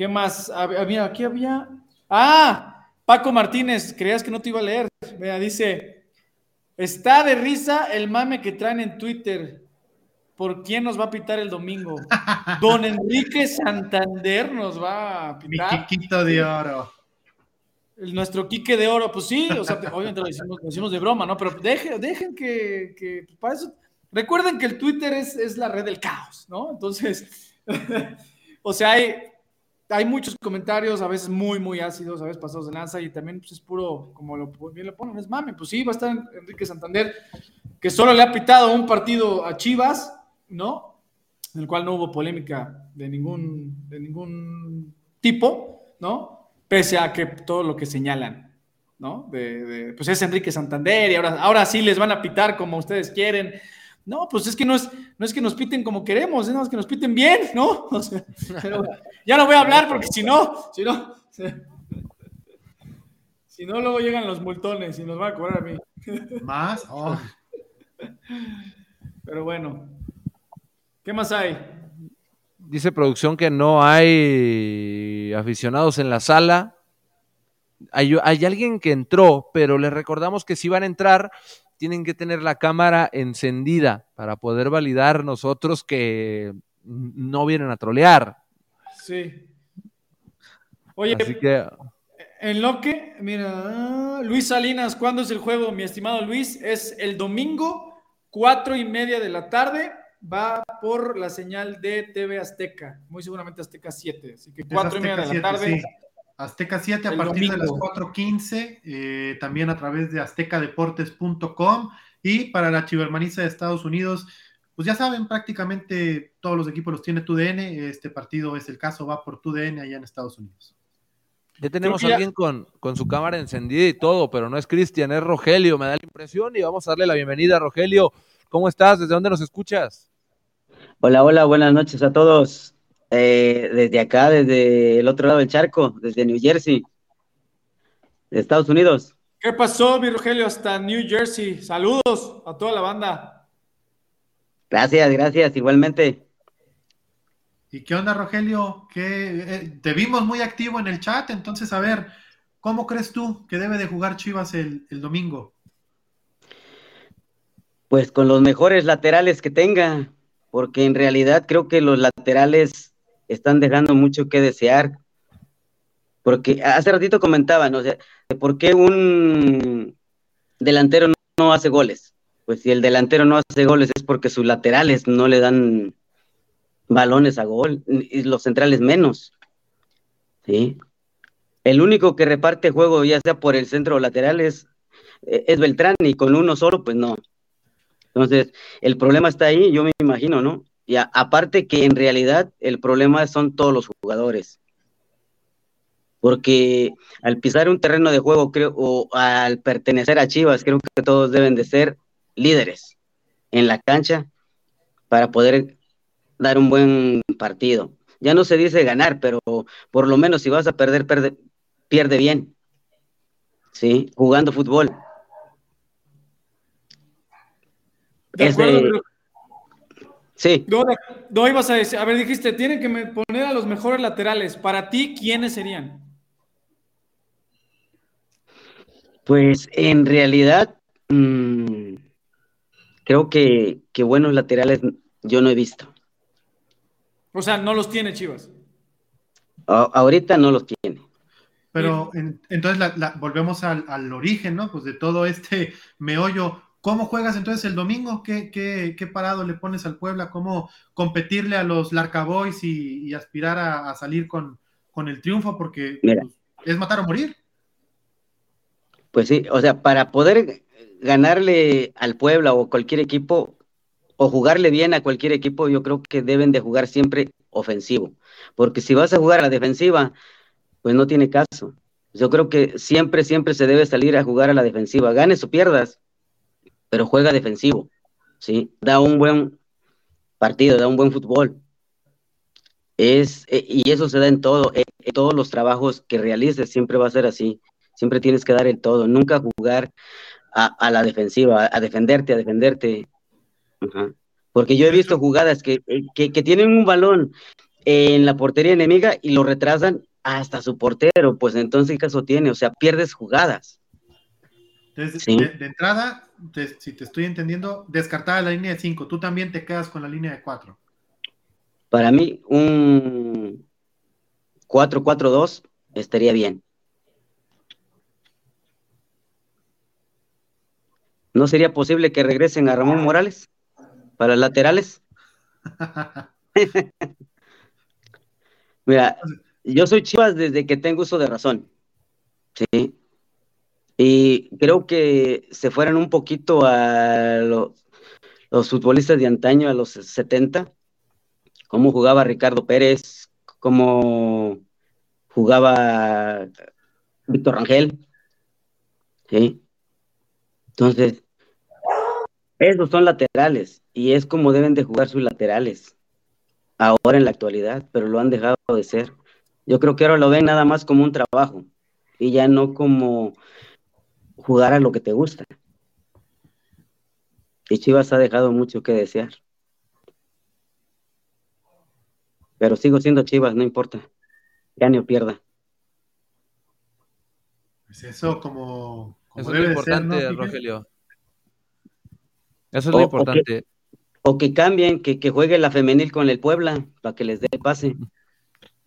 ¿Qué más? Había, aquí había. Ah, Paco Martínez, creías que no te iba a leer. Vea, dice, está de risa el mame que traen en Twitter. por quién nos va a pitar el domingo. <laughs> Don Enrique Santander nos va a pitar. Mi Quiquito de oro. nuestro Quique de oro, pues sí, o sea, obviamente lo decimos, de broma, ¿no? Pero dejen, dejen que, que para eso. Recuerden que el Twitter es, es la red del caos, ¿no? Entonces, <laughs> o sea, hay, hay muchos comentarios, a veces muy, muy ácidos, a veces pasados de lanza, y también pues, es puro, como lo, bien lo ponen, es mame. Pues sí, va a estar Enrique Santander, que solo le ha pitado un partido a Chivas, ¿no? En el cual no hubo polémica de ningún, de ningún tipo, ¿no? Pese a que todo lo que señalan, ¿no? De, pues es Enrique Santander y ahora, ahora sí les van a pitar como ustedes quieren. No, pues es que no es, no es que nos piten como queremos, es que nos piten bien, ¿no? <laughs> pero ya no voy a hablar porque si no, si no, <laughs> si no, luego llegan los multones y nos van a cobrar a mí. <laughs> ¿Más? Oh. Pero bueno, ¿qué más hay? Dice producción que no hay aficionados en la sala. Hay, hay alguien que entró, pero les recordamos que si van a entrar, tienen que tener la cámara encendida para poder validar nosotros que no vienen a trolear. Sí. Oye, en lo que, mira, Luis Salinas, ¿cuándo es el juego, mi estimado Luis? Es el domingo, cuatro y media de la tarde. Va por la señal de TV Azteca, muy seguramente Azteca 7. Así que cuatro y media de la tarde. Azteca 7 a partir de las 4.15, eh, también a través de aztecadeportes.com y para la Chivermaniza de Estados Unidos, pues ya saben, prácticamente todos los equipos los tiene TUDN, este partido es el caso, va por TUDN allá en Estados Unidos. Ya tenemos a alguien con, con, su cámara encendida y todo, pero no es Cristian, es Rogelio, me da la impresión y vamos a darle la bienvenida a Rogelio. ¿Cómo estás? ¿Desde dónde nos escuchas? Hola, hola, buenas noches a todos. Eh, desde acá, desde el otro lado del charco, desde New Jersey, de Estados Unidos. ¿Qué pasó, mi Rogelio, hasta New Jersey? Saludos a toda la banda. Gracias, gracias, igualmente. ¿Y qué onda, Rogelio? Eh, te vimos muy activo en el chat, entonces, a ver, ¿cómo crees tú que debe de jugar Chivas el, el domingo? Pues con los mejores laterales que tenga, porque en realidad creo que los laterales están dejando mucho que desear. Porque hace ratito comentaban, o sea, ¿por qué un delantero no, hace goles? Pues si el delantero no hace goles es porque sus laterales no le dan balones a gol, y los centrales menos. ¿Sí? El único que reparte juego, ya sea por el centro o lateral, es, es Beltrán, y con uno solo, pues no. Entonces, el problema está ahí, yo me imagino, ¿no? Y aparte que en realidad el problema son todos los jugadores. Porque al pisar un terreno de juego, creo, o al pertenecer a Chivas, creo que todos deben de ser líderes en la cancha para poder dar un buen partido. Ya no se dice ganar, pero por lo menos si vas a perder, pierde bien. ¿Sí? Jugando fútbol. De acuerdo, Sí. No, ibas a decir, a ver, dijiste, tienen que poner a los mejores laterales. Para ti, ¿quiénes serían? Pues en realidad, mm, creo que, buenos laterales yo no he visto. O sea, no los tiene Chivas. ahorita no los tiene. Pero entonces volvemos al, al, origen, ¿no? Pues de todo este meollo. ¿Cómo juegas entonces el domingo? ¿Qué, qué, parado le pones al Puebla? ¿Cómo competirle a los Larcaboys y, y aspirar a, salir con, el triunfo? Porque pues, es matar o morir. Pues sí, o sea, para poder ganarle al Puebla o cualquier equipo, o jugarle bien a cualquier equipo, yo creo que deben de jugar siempre ofensivo. Porque si vas a jugar a la defensiva, pues no tiene caso. Yo creo que siempre, siempre se debe salir a jugar a la defensiva, ganes o pierdas, pero juega defensivo, ¿sí? Da un buen partido, da un buen fútbol. Es, e, y eso se da en todo, en, todos los trabajos que realices, siempre va a ser así. Siempre tienes que dar el todo, nunca jugar a, la defensiva, a, defenderte, a defenderte. Porque yo he visto jugadas que, que, que tienen un balón en la portería enemiga y lo retrasan hasta su portero, pues entonces ¿qué caso tiene? O sea, pierdes jugadas. Entonces, de, entrada, si te estoy entendiendo, descartada la línea de 5, tú también te quedas con la línea de 4. Para mí, un 4-4-2 estaría bien. ¿No sería posible que regresen a Ramón Morales para laterales? <laughs> Mira, yo soy Chivas desde que tengo uso de razón. Sí. Y creo que se fueran un poquito a los futbolistas de antaño, a los 70, cómo jugaba Ricardo Pérez, cómo jugaba Víctor Rangel. ¿sí? Entonces, esos son laterales y es como deben de jugar sus laterales ahora en la actualidad, pero lo han dejado de ser. Yo creo que ahora lo ven nada más como un trabajo y ya no como jugar a lo que te gusta. Y Chivas ha dejado mucho que desear. Pero sigo siendo Chivas, no importa. Gane o pierda. Pues eso como, eso es lo importante, Rogelio. Eso es lo importante. O que, cambien, que, que, juegue la femenil con el Puebla, para que les dé pase.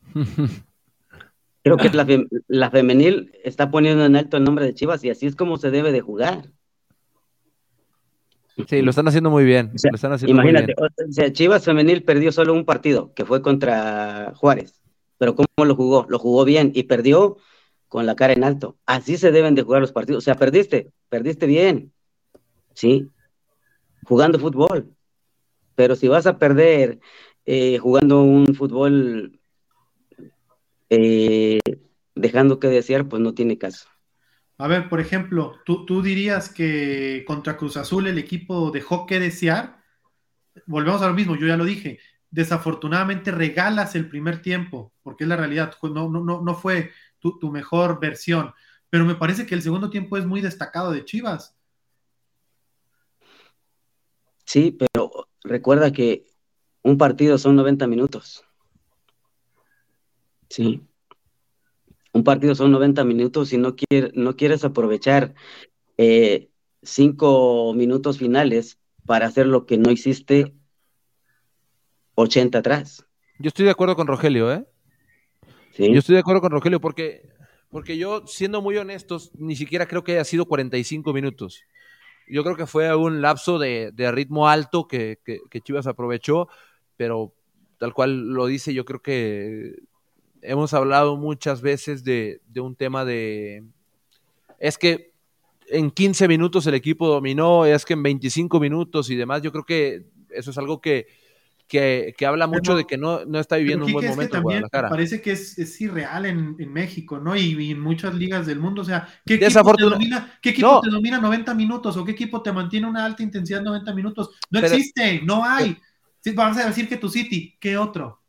<laughs> Creo que la, la, femenil está poniendo en alto el nombre de Chivas y así es como se debe de jugar. Sí, lo están haciendo muy bien. imagínate, Chivas Femenil perdió solo un partido, que fue contra Juárez. Pero ¿cómo lo jugó? Lo jugó bien y perdió con la cara en alto. Así se deben de jugar los partidos. O sea, perdiste, perdiste bien. ¿Sí? Jugando fútbol. Pero si vas a perder eh, jugando un fútbol eh, dejando que desear, pues no tiene caso. A ver, por ejemplo, ¿tú, dirías que contra Cruz Azul el equipo dejó que desear. Volvemos a lo mismo, yo ya lo dije. Desafortunadamente regalas el primer tiempo, porque es la realidad. No, no, no fue tu, tu mejor versión. Pero me parece que el segundo tiempo es muy destacado de Chivas. Sí, pero recuerda que un partido son 90 minutos. Sí un partido son 90 minutos y no, no quieres aprovechar eh, cinco minutos finales para hacer lo que no hiciste 80 atrás. Yo estoy de acuerdo con Rogelio, ¿eh? ¿Sí? Yo estoy de acuerdo con Rogelio porque, porque yo, siendo muy honestos, ni siquiera creo que haya sido 45 minutos. Yo creo que fue un lapso de, ritmo alto que, que Chivas aprovechó, pero tal cual lo dice, yo creo que hemos hablado muchas veces de, un tema de, es que en 15 minutos el equipo dominó, es que en 25 minutos y demás, yo creo que eso es algo que, que, habla mucho de que no, no está viviendo un buen momento. también parece que es, irreal en, México, ¿no? Y, en muchas ligas del mundo. O sea, ¿qué equipo, te domina, ¿qué equipo te domina 90 minutos o qué equipo te mantiene una alta intensidad 90 minutos? No existe, no hay. Vamos a decir que tu City, ¿qué otro?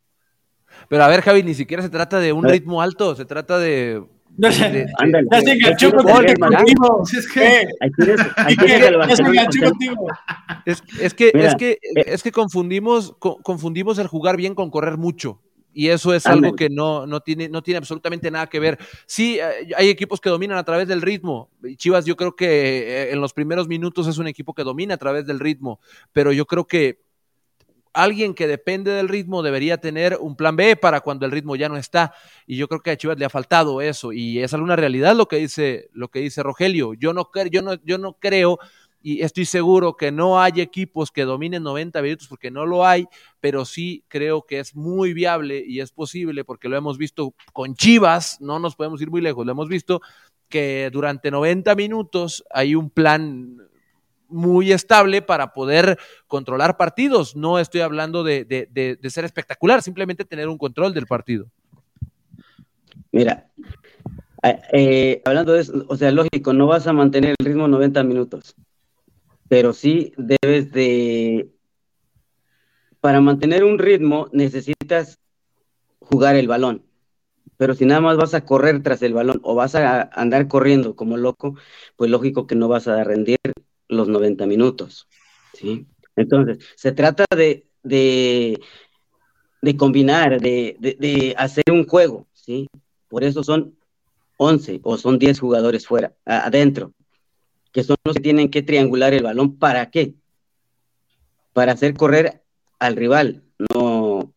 Pero a ver, Javi, ni siquiera se trata de un ritmo alto, se trata de. No sé, ya se enganchó contigo. Es que. Es, que, es, que, es que confundimos, confundimos el jugar bien con correr mucho. Y eso es algo que no, no, tiene, no tiene absolutamente nada que ver. Sí, eh, hay equipos que dominan a través del ritmo. Chivas, yo creo que eh, en los primeros minutos es un equipo que domina a través del ritmo. Pero yo creo que alguien que depende del ritmo debería tener un plan B para cuando el ritmo ya no está. Y yo creo que a Chivas le ha faltado eso. Y es alguna realidad lo que dice, lo que dice Rogelio. Yo no, yo, no, yo no creo y estoy seguro que no hay equipos que dominen 90 minutos porque no lo hay, pero sí creo que es muy viable y es posible porque lo hemos visto con Chivas, no nos podemos ir muy lejos, lo hemos visto que durante 90 minutos hay un plan muy estable para poder controlar partidos. No estoy hablando de, ser espectacular, simplemente tener un control del partido. Mira, eh, hablando de eso, o sea, lógico, no vas a mantener el ritmo 90 minutos, pero sí debes de, para mantener un ritmo necesitas jugar el balón. Pero si nada más vas a correr tras el balón o vas a andar corriendo como loco, pues lógico que no vas a rendir los 90 minutos. ¿sí? Entonces, se trata de, de, combinar, de, hacer un juego. ¿sí? Por eso son 11 o son 10 jugadores fuera, adentro. que son los que tienen que triangular el balón. ¿Para qué? Para hacer correr al rival, no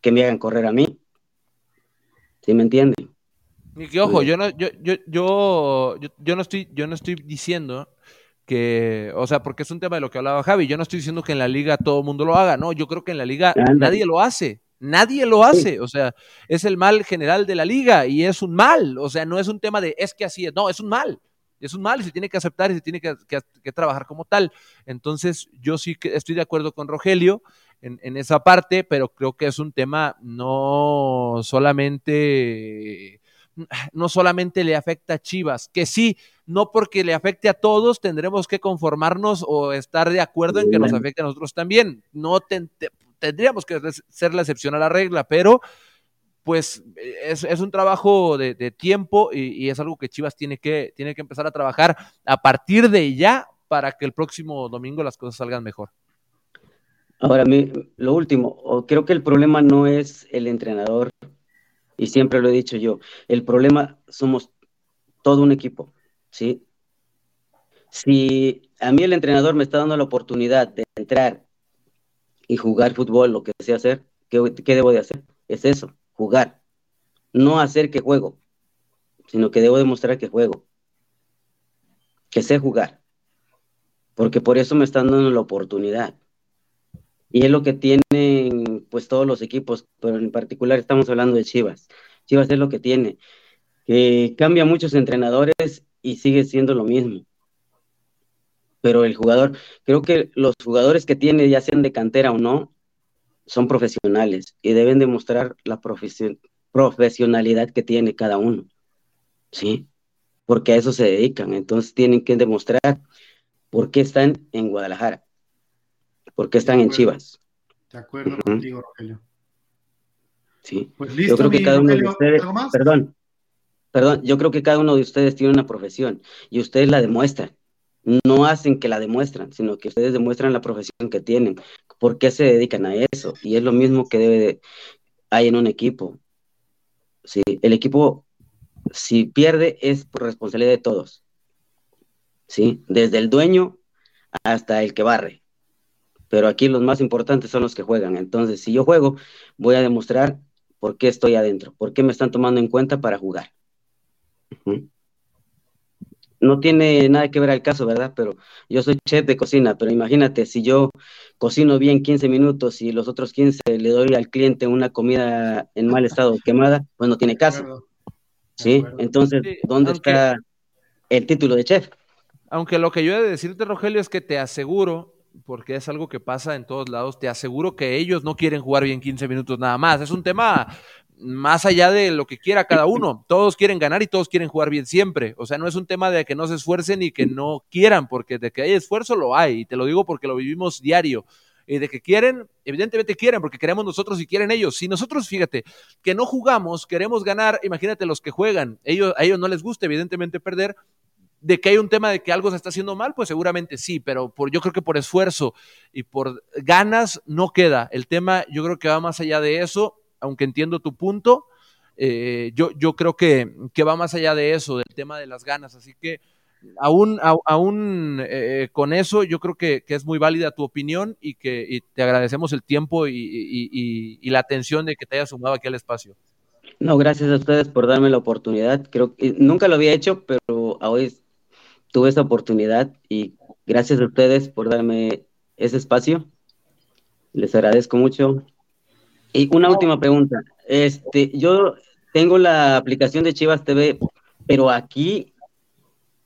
que me hagan correr a mí. ¿Sí me entienden? Y que ojo, yo no, yo, yo, yo, yo, no estoy, yo no estoy diciendo que, o sea, porque es un tema de lo que hablaba Javi, yo no estoy diciendo que en la liga todo el mundo lo haga, no, yo creo que en la liga nadie lo hace, nadie lo hace, o sea, es el mal general de la liga y es un mal, o sea, no es un tema de es que así es, no, es un mal, es un mal y se tiene que aceptar y se tiene que, que trabajar como tal. Entonces, yo sí que estoy de acuerdo con Rogelio en, esa parte, pero creo que es un tema no solamente no solamente le afecta a Chivas, que sí, no porque le afecte a todos tendremos que conformarnos o estar de acuerdo en que nos afecte a nosotros también. No tendríamos que ser la excepción a la regla, pero pues es, un trabajo de, tiempo y, y, es algo que Chivas tiene que, tiene que empezar a trabajar a partir de ya para que el próximo domingo las cosas salgan mejor. Ahora, lo último, creo que el problema no es el entrenador, y siempre lo he dicho yo, el problema somos todo un equipo, ¿sí? Si a mí el entrenador me está dando la oportunidad de entrar y jugar fútbol, lo que sé hacer, ¿qué, debo de hacer? Es eso, jugar. No hacer que juego, sino que debo demostrar que juego, que sé jugar, porque por eso me están dando la oportunidad. Y es lo que tienen pues todos los equipos, pero en particular estamos hablando de Chivas. Chivas es lo que tiene, cambia muchos entrenadores y sigue siendo lo mismo. Pero el jugador, creo que los jugadores que tiene, ya sean de cantera o no, son profesionales y deben demostrar la profesionalidad que tiene cada uno. ¿Sí? Porque a eso se dedican. Entonces tienen que demostrar por qué están en Guadalajara porque están en Chivas. De acuerdo contigo, Rogelio. Sí. Pues listo, yo creo que cada uno de ustedes, perdón, perdón, yo creo que cada uno de ustedes tiene una profesión y ustedes la demuestran. No hacen que la demuestran, sino que ustedes demuestran la profesión que tienen, por qué se dedican a eso. Y es lo mismo que debe hay en un equipo. Sí, el equipo, si pierde, es por responsabilidad de todos. Sí, desde el dueño hasta el que barre pero aquí los más importantes son los que juegan. Entonces, si yo juego, voy a demostrar por qué estoy adentro, por qué me están tomando en cuenta para jugar. No tiene nada que ver al caso, ¿verdad? Pero yo soy chef de cocina, pero imagínate, si yo cocino bien 15 minutos y los otros 15 le doy al cliente una comida en mal estado, quemada, pues no tiene caso. ¿Sí? Entonces, ¿dónde está el título de chef? Aunque lo que yo he de decirte, Rogelio, es que te aseguro porque es algo que pasa en todos lados. Te aseguro que ellos no quieren jugar bien 15 minutos nada más. Es un tema más allá de lo que quiera cada uno. Todos quieren ganar y todos quieren jugar bien siempre. O sea, no es un tema de que no se esfuercen y que no quieran, porque de que hay esfuerzo lo hay. Y te lo digo porque lo vivimos diario. Y de que quieren, evidentemente quieren, porque queremos nosotros y quieren ellos. Si nosotros, fíjate, que no jugamos, queremos ganar, imagínate los que juegan. Ellos, a ellos no les gusta, evidentemente, perder, de que hay un tema de que algo se está haciendo mal, pues seguramente sí, pero por, yo creo que por esfuerzo y por ganas no queda. El tema yo creo que va más allá de eso, aunque entiendo tu punto, eh, yo, yo creo que, que, va más allá de eso, del tema de las ganas. Así que aún, aún eh, con eso, yo creo que, es muy válida tu opinión y que te agradecemos el tiempo y, la atención de que te hayas sumado aquí al espacio. No, gracias a ustedes por darme la oportunidad. Creo que nunca lo había hecho, pero hoy tuve esa oportunidad y gracias a ustedes por darme ese espacio. Les agradezco mucho. Y una última pregunta. Este, yo tengo la aplicación de Chivas TV, pero aquí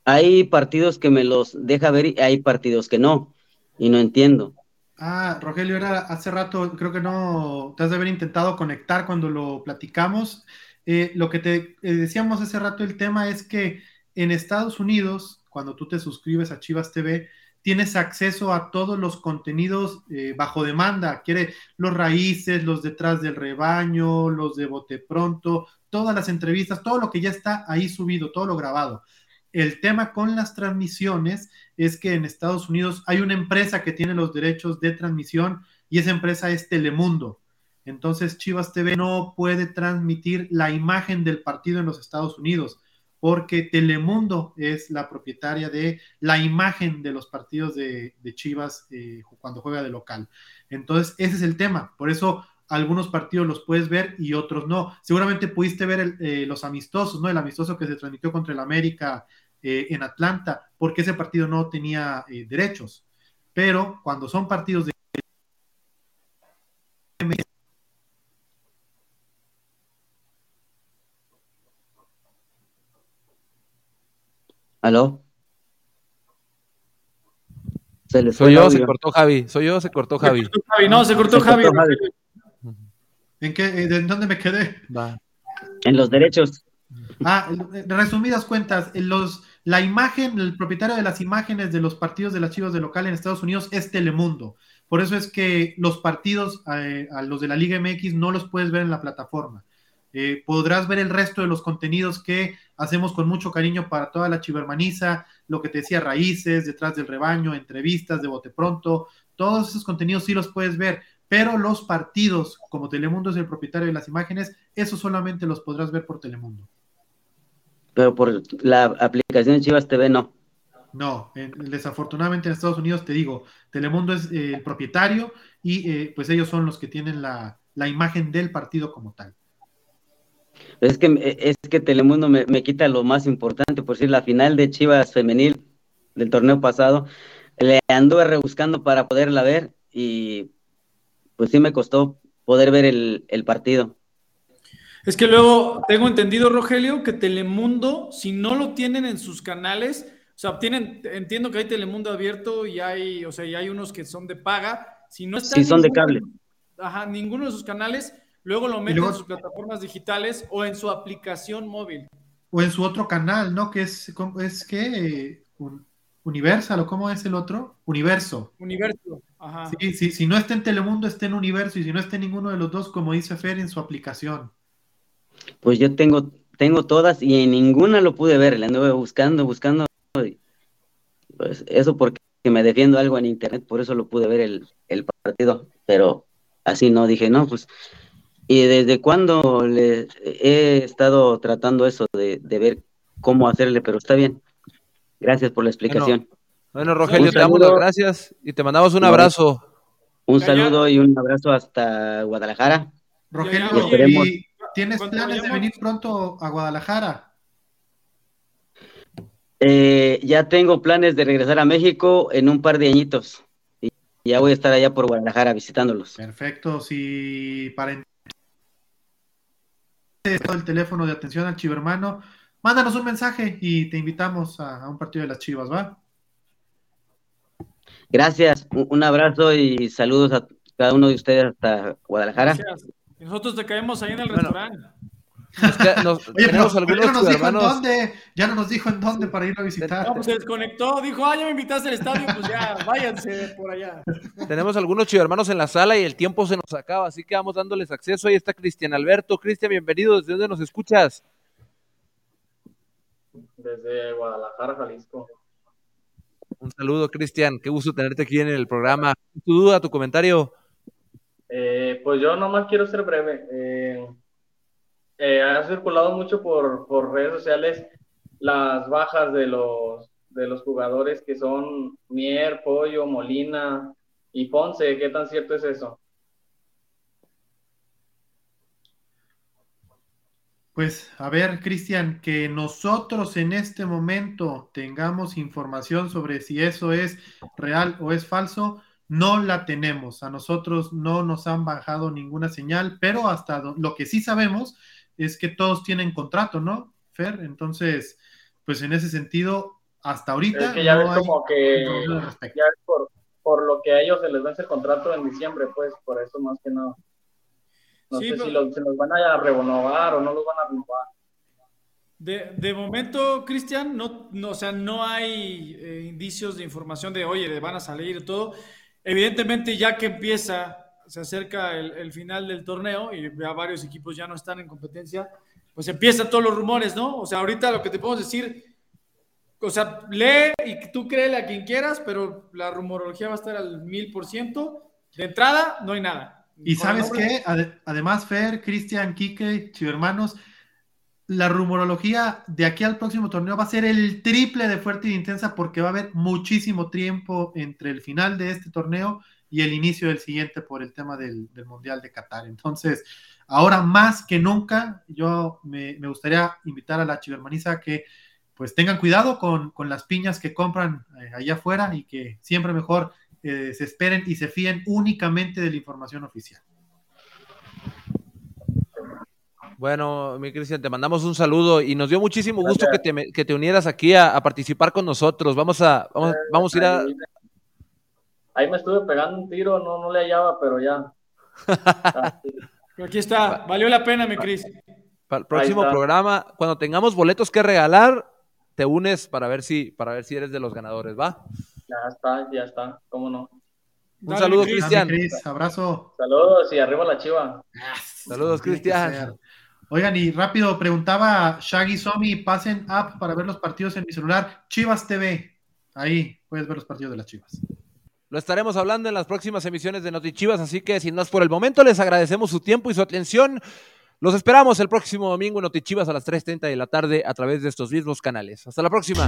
hay partidos que me los deja ver y hay partidos que no, y no entiendo. Ah, Rogelio, era hace rato, creo que no, te has de haber intentado conectar cuando lo platicamos. Eh, lo que te eh, decíamos hace rato, el tema es que en Estados Unidos cuando tú te suscribes a Chivas TV, tienes acceso a todos los contenidos eh, bajo demanda. Quiere los raíces, los detrás del rebaño, los de bote pronto, todas las entrevistas, todo lo que ya está ahí subido, todo lo grabado. El tema con las transmisiones es que en Estados Unidos hay una empresa que tiene los derechos de transmisión y esa empresa es Telemundo. Entonces Chivas TV no puede transmitir la imagen del partido en los Estados Unidos porque Telemundo es la propietaria de la imagen de los partidos de, Chivas eh, cuando juega de local. Entonces, ese es el tema. Por eso algunos partidos los puedes ver y otros no. Seguramente pudiste ver eh, los amistosos, ¿no? El amistoso que se transmitió contra el América eh, en Atlanta, porque ese partido no tenía derechos. Pero cuando son partidos de ¿Aló? Soy yo, se cortó Javi. Soy yo, se cortó Javi. No, se cortó Javi. ¿En qué? ¿De dónde me quedé? En los derechos. Ah, resumidas cuentas, los, la imagen, el propietario de las imágenes de los partidos de las Chivas de local en Estados Unidos es Telemundo. Por eso es que los partidos, eh, a los de la Liga MX, no los puedes ver en la plataforma. Eh, podrás ver el resto de los contenidos que hacemos con mucho cariño para toda la chivermaniza, lo que te decía, raíces, detrás del rebaño, entrevistas de bote pronto, todos esos contenidos sí los puedes ver, pero los partidos, como Telemundo es el propietario de las imágenes, eso solamente los podrás ver por Telemundo. Pero por la aplicación de Chivas TV no. No, desafortunadamente en Estados Unidos te digo, Telemundo es eh, el propietario y eh, pues ellos son los que tienen la imagen del partido como tal. Es que, es que Telemundo me, quita lo más importante, por decir, la final de Chivas femenil del torneo pasado, le anduve rebuscando para poderla ver y pues sí me costó poder ver el, partido. Es que luego tengo entendido, Rogelio, que Telemundo, si no lo tienen en sus canales, o sea, tienen, entiendo que hay Telemundo abierto y hay, o sea, y hay unos que son de paga. Si no están sí, son de cable. Ajá, ninguno de sus canales, Luego lo meten en sus plataformas digitales o en su aplicación móvil. O en su otro canal, ¿no? Que es, es que Universal, ¿o cómo es el otro? Universo. Universo, ajá. Sí, sí, si no está en Telemundo, está en Universo, y si no está en ninguno de los dos, como dice Fer, en su aplicación. Pues yo tengo, tengo todas y en ninguna lo pude ver, le anduve buscando, buscando. Pues eso porque me defiendo algo en internet, por eso lo pude ver el, el partido, pero así no, dije, no, pues ¿Y desde cuándo le he estado tratando eso de, ver cómo hacerle? Pero está bien. Gracias por la explicación. Bueno, Rogelio, te damos las gracias y te mandamos un abrazo. Un saludo y un abrazo hasta Guadalajara. Rogelio, ¿tienes planes de venir pronto a Guadalajara? Eh, ya tengo planes de regresar a México en un par de añitos. Y ya voy a estar allá por Guadalajara visitándolos. Perfecto. Si para el teléfono de atención al chivermano, mándanos un mensaje y te invitamos a, un partido de las chivas, ¿va? Gracias, un abrazo y saludos a cada uno de ustedes hasta Guadalajara. Gracias. Nosotros te caemos ahí en el restaurante. <laughs> tenemos algunos ya no nos dijo en dónde, ya no nos dijo en dónde para ir a visitar. Pues se desconectó, dijo, ah, ya me invitaste al estadio, pues ya, <laughs> váyanse por allá. Tenemos algunos chivermanos en la sala y el tiempo se nos acaba, así que vamos dándoles acceso. Ahí está Cristian Alberto. Cristian, bienvenido, ¿desde dónde nos escuchas? Desde Guadalajara, Jalisco. Un saludo, Cristian, qué gusto tenerte aquí en el programa. ¿Tu duda, tu comentario? Eh, pues yo nomás quiero ser breve. Eh, eh, ha circulado mucho por, por, redes sociales las bajas de los, de los jugadores que son Mier, Pollo, Molina y Ponce. ¿Qué tan cierto es eso? Pues a ver, Cristian, que nosotros en este momento tengamos información sobre si eso es real o es falso, no la tenemos. A nosotros no nos han bajado ninguna señal, pero hasta lo que sí sabemos es que todos tienen contrato, ¿no, Fer? Entonces, pues en ese sentido, hasta ahorita. Es que ya ves como que. Ya por, por, lo que a ellos se les vence el contrato en diciembre, pues, por eso más que nada. No sé si se los van a renovar o no los van a renovar. De, de momento, Cristian, no, no, o sea, no hay eh, indicios de información de, oye, van a salir y todo. Evidentemente, ya que empieza se acerca el, final del torneo y ya varios equipos ya no están en competencia, pues empiezan todos los rumores, ¿no? O sea, ahorita lo que te podemos decir, o sea, lee y tú créele a quien quieras, pero la rumorología va a estar al mil por ciento. De entrada, no hay nada. Y sabes qué, además, Fer, Cristian, Quique, hermanos, la rumorología de aquí al próximo torneo va a ser el triple de fuerte y intensa porque va a haber muchísimo tiempo entre el final de este torneo y el inicio del siguiente por el tema del, Mundial de Qatar. Entonces, ahora más que nunca, yo me, gustaría invitar a la chivermaniza a que pues tengan cuidado con, las piñas que compran eh, allá afuera y que siempre mejor eh, se esperen y se fíen únicamente de la información oficial. Bueno, mi Cristian, te mandamos un saludo y nos dio muchísimo gusto que te, que te unieras aquí a, participar con nosotros. Vamos a, vamos, eh, vamos a ir a. Ahí me estuve pegando un tiro, no, no le hallaba, pero ya. <laughs> aquí está, valió la pena, mi Cris. Para el próximo programa, cuando tengamos boletos que regalar, te unes para ver si, para ver si eres de los ganadores, ¿va? Ya está, ya está, cómo no. Un saludo, Cristian. Abrazo. Saludos y arriba la chiva. Saludos, Cristian. Oigan, y rápido preguntaba Shaggy Somi, pasen app para ver los partidos en mi celular. Chivas TV. Ahí puedes ver los partidos de las Chivas. Lo estaremos hablando en las próximas emisiones de Noti Chivas, así que sin más por el momento, les agradecemos su tiempo y su atención. Los esperamos el próximo domingo en Noti Chivas a las 3.30 de la tarde a través de estos mismos canales. Hasta la próxima.